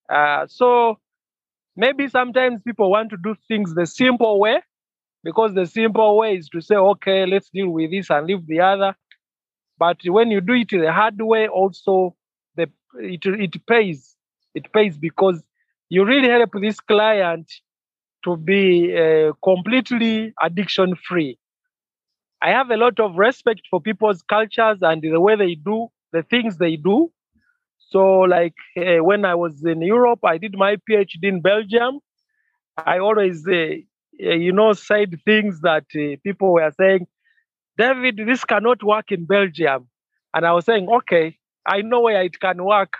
Uh, so maybe sometimes people want to do things the simple way because the simple way is to say okay let's deal with this and leave the other. But when you do it the hard way also it, it pays it pays because you really help this client to be uh, completely addiction free i have a lot of respect for people's cultures and the way they do the things they do. So like uh, when i was in europe i did my phd in belgium. I always uh, uh, you know, said things that uh, people were saying, David, this cannot work in Belgium. And I was saying, okay, I know where it can work.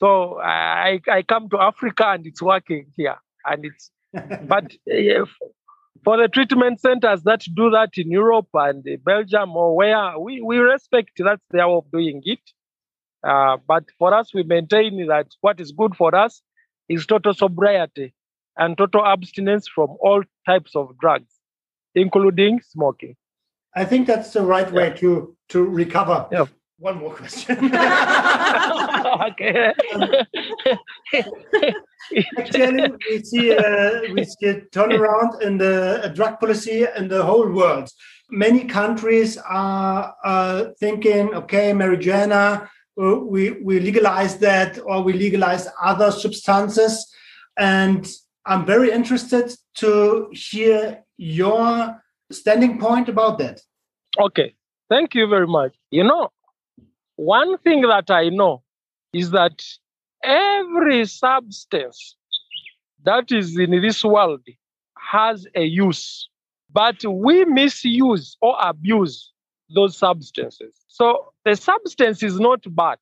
So I, I come to Africa and it's working here. And it's, but uh, for the treatment centers that do that in Europe and Belgium or where we, we respect that's their way of doing it. Uh, but for us, we maintain that what is good for us is total sobriety and total abstinence from all types of drugs, including smoking. I think that's the right way to to recover. Yeah. One more question. okay. Actually, we see uh, we see a turnaround in the uh, drug policy in the whole world. Many countries are uh, thinking, okay, marijuana, uh, we we legalize that, or we legalize other substances. And I'm very interested to hear your standing point about that. Okay, thank you very much. You know, one thing that I know is that every substance that is in this world has a use, but we misuse or abuse those substances. So the substance is not bad,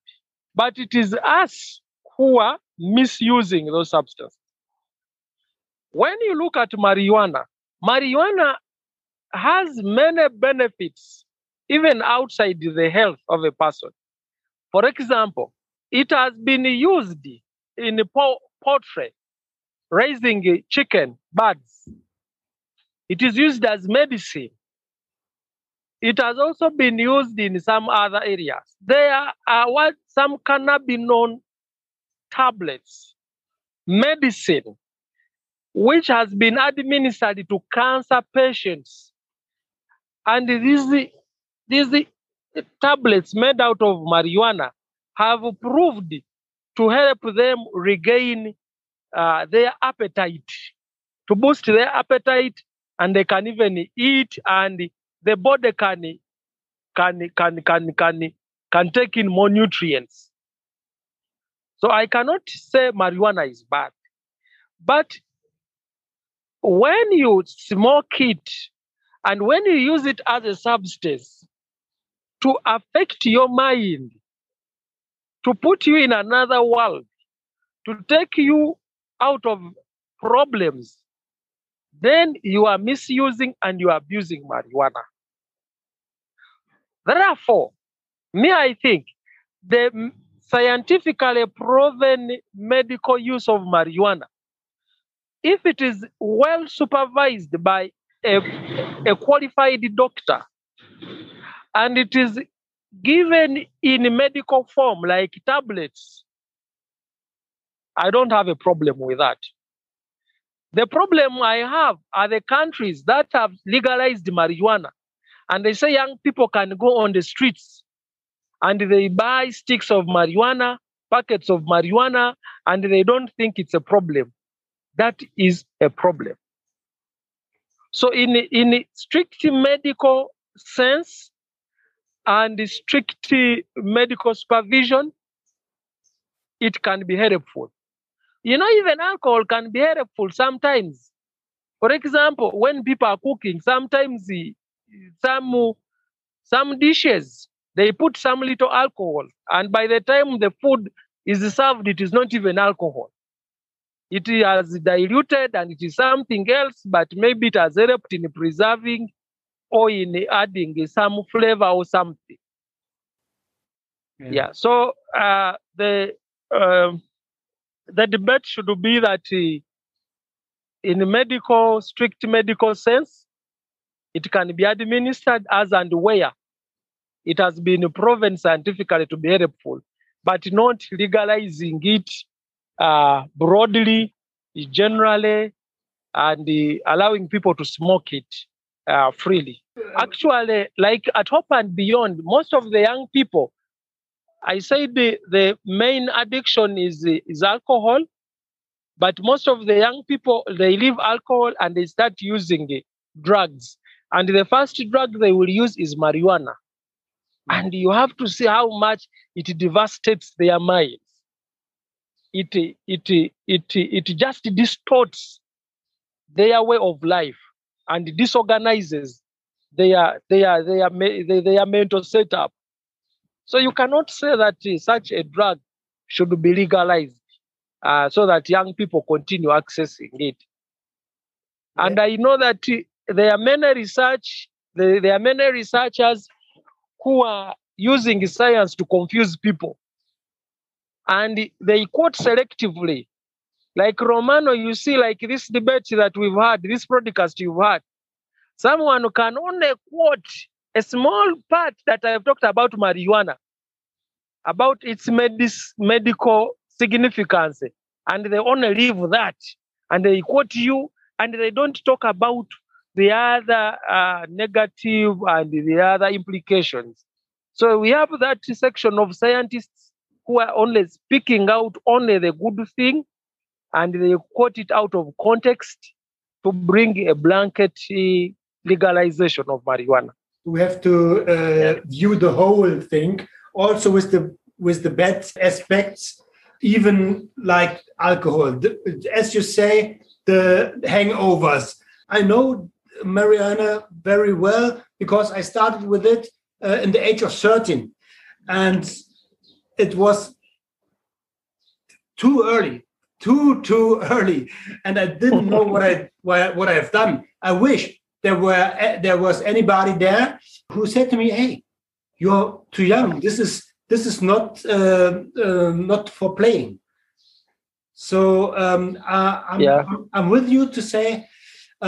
but it is us who are misusing those substances. When you look at marijuana, marijuana has many benefits even outside the health of a person. For example, it has been used in po- poultry, raising chicken, birds. It is used as medicine. It has also been used in some other areas. There are what some cannabinol tablets, medicine, which has been administered to cancer patients. And these, these tablets made out of marijuana have proved to help them regain uh, their appetite, to boost their appetite, and they can even eat, and the body can can can can can can take in more nutrients. So I cannot say marijuana is bad, but when you smoke it and when you use it as a substance to affect your mind, to put you in another world, to take you out of problems, then you are misusing and you are abusing marijuana. Therefore, me, I think the scientifically proven medical use of marijuana, if it is well supervised by a, a qualified doctor and it is given in medical form like tablets, I don't have a problem with that. The problem I have are the countries that have legalized marijuana and they say young people can go on the streets and they buy sticks of marijuana, packets of marijuana, and they don't think it's a problem. That is a problem. So, in, in strict medical sense and strict medical supervision, it can be helpful. You know, even alcohol can be helpful sometimes. For example, when people are cooking, sometimes some some dishes they put some little alcohol, and by the time the food is served, it is not even alcohol. It has diluted and it is something else, but maybe it has helped in preserving or in adding some flavor or something. Yeah. So uh, the um, the debate should be that uh, in a medical, strict medical sense, it can be administered as and where it has been proven scientifically to be helpful, but not legalizing it uh, broadly, generally, and allowing people to smoke it uh, freely. Actually, like at Hope and Beyond, most of the young people, I say the, the main addiction is, is alcohol, but most of the young people, they leave alcohol and they start using uh, drugs. And the first drug they will use is marijuana. And you have to see how much it devastates their minds. It, it, it, it, it just distorts their way of life and disorganizes their their their me- their, their mental setup. So you cannot say that uh, such a drug should be legalized uh, so that young people continue accessing it. And I know that uh, there are many research there, there are many researchers who are using science to confuse people, and they quote selectively. Like Romano, you see, like this debate that we've had, this broadcast you've had, someone can only quote a small part that I've talked about marijuana, about its medis- medical significance, and they only leave that, and they quote you, and they don't talk about the other uh, negative and the other implications. So we have that section of scientists who are only speaking out only the good thing, and they quote it out of context to bring a blanket uh, legalization of marijuana. We have to uh, view the whole thing, also with the with the bad aspects, even like alcohol. As you say, the hangovers. I know marijuana very well because I started with it uh, in the age of 13, and it was too early, too too early, and I didn't know what I what, what I've done. I wish there were there was anybody there who said to me, "Hey, you're too young. This is this is not uh, uh, not for playing." So um, uh, I'm, Yeah. I'm, I'm with you to say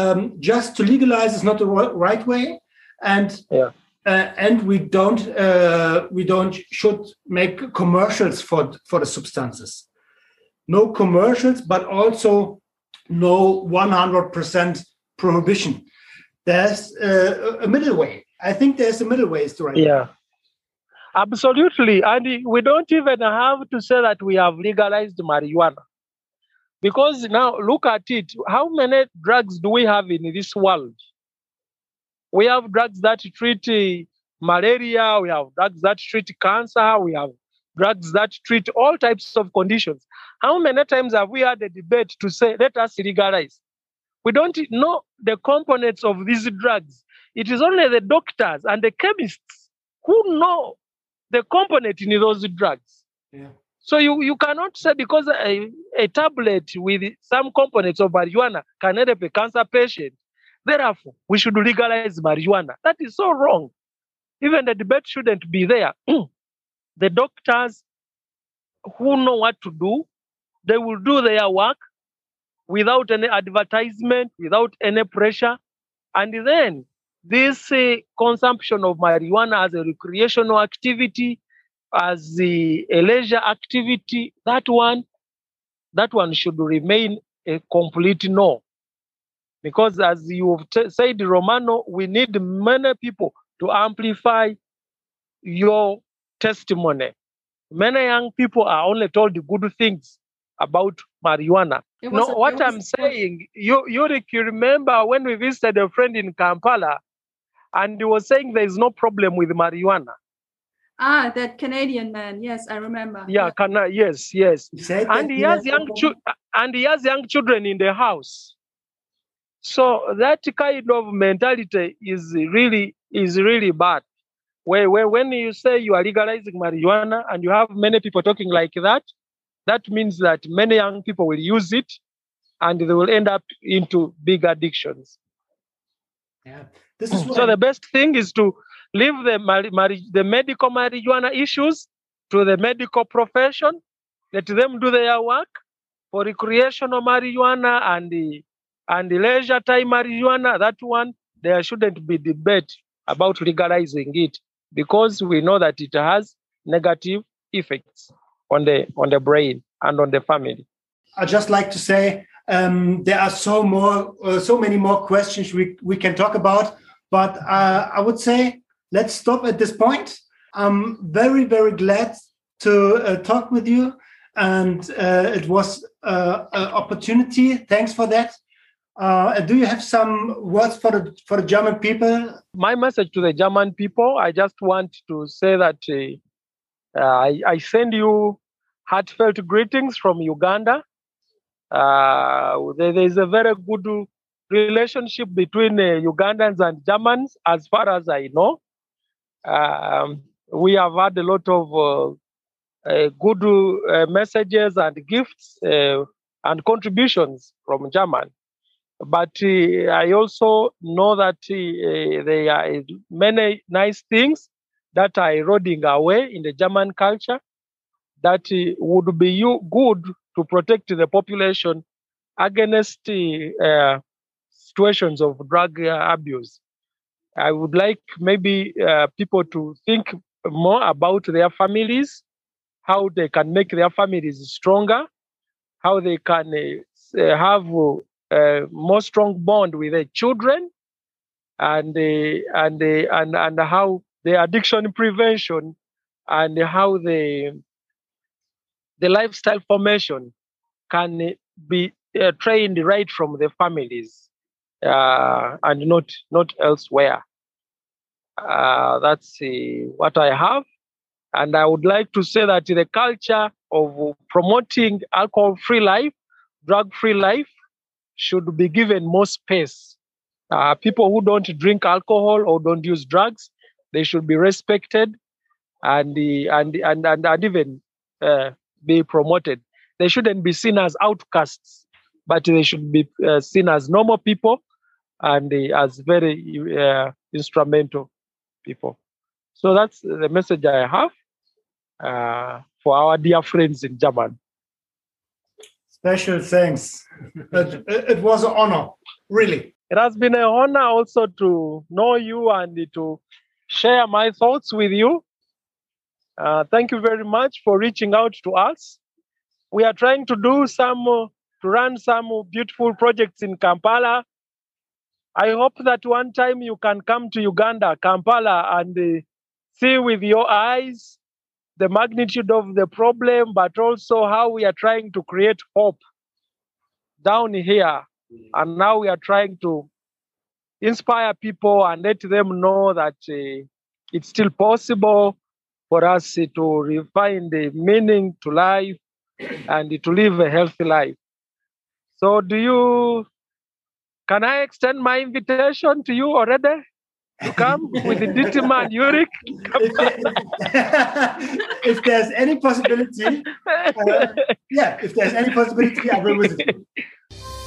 um, just to legalize is not the right way, and Yeah. uh, and we don't uh, we don't should make commercials for for the substances. No commercials, but also no 100% prohibition. There's uh, a middle way. I think there's a middle way to right. Yeah. Absolutely. And we don't even have to say that we have legalized marijuana. Because now look at it. How many drugs do we have in this world? We have drugs that treat uh, malaria, we have drugs that treat cancer, we have drugs that treat all types of conditions. How many times have we had a debate to say, let us legalize? We don't know the components of these drugs. It is only the doctors and the chemists who know the component in those drugs. Yeah. So you, you cannot say because a, a tablet with some components of marijuana can help a cancer patient, therefore we should legalize marijuana. That is so wrong. Even the debate shouldn't be there. the doctors who know what to do, they will do their work without any advertisement, without any pressure. And then this uh, consumption of marijuana as a recreational activity, as the, a leisure activity, that one, that one should remain a complete no. Because as you've t- said, Romano, we need many people to amplify your testimony. Many young people are only told good things about marijuana. No, a- what I'm a- saying, you, Yurik, you remember when we visited a friend in Kampala and he was saying there is no problem with marijuana. Ah, that Canadian man. Yes, I remember. Yeah, can I, yes, yes. He And that he has has young no and he has young children in the house. So that kind of mentality is really is really bad. Where, where when you say you are legalizing marijuana and you have many people talking like that, that means that many young people will use it and they will end up into big addictions. Yeah. This is So I- the best thing is to leave the mari- mari- the medical marijuana issues to the medical profession. Let them do their work for recreational marijuana and the and the leisure time marijuana. That one there shouldn't be debate about legalizing it because we know that it has negative effects on the on the brain and on the family. I just like to say um, there are so more, uh, so many more questions we, we can talk about, but uh, I would say let's stop at this point. I'm very very glad to uh, talk with you, and uh, it was uh, an opportunity. Thanks for that. Uh, do you have some words for the for the German people? my message to the German people, I just want to say that uh, I, I send you heartfelt greetings from Uganda. Uh, there, there is a very good relationship between uh, Ugandans and Germans, as far as I know. Um, we have had a lot of uh, uh, good uh, messages and gifts and contributions from German. But I also know that there are many nice things that are eroding away in the German culture that uh, would be good to protect the population against uh, situations of drug uh, abuse. I would like maybe uh, people to think more about their families, how they can make their families stronger, how they can uh, have a more strong bond with their children, and uh, and uh, and and how the addiction prevention and how the the lifestyle formation can be uh, trained right from the families uh, and not not elsewhere. Uh, that's uh, what I have, and I would like to say that the culture of promoting alcohol-free life, drug-free life, should be given more space. Uh, people who don't drink alcohol or don't use drugs, they should be respected and the, and and and, and even uh, be promoted. They shouldn't be seen as outcasts, but they should be uh, seen as normal people and uh, as very uh, instrumental people. So that's the message I have uh, for our dear friends in German. Special thanks. it, it was an honor, really. It has been an honor also to know you and to share my thoughts with you. Uh, thank you very much for reaching out to us. We are trying to do some, uh, to run some beautiful projects in Kampala. I hope that one time you can come to Uganda, Kampala, and uh, see with your eyes the magnitude of the problem, but also how we are trying to create hope down here. And now we are trying to inspire people and let them know that uh, it's still possible for us to refine the meaning to life and to live a healthy life. So, do you? Can I extend my invitation to you already? To come with the Ditima and Yurik? if there's any possibility, uh, yeah, if there's any possibility, I will visit you.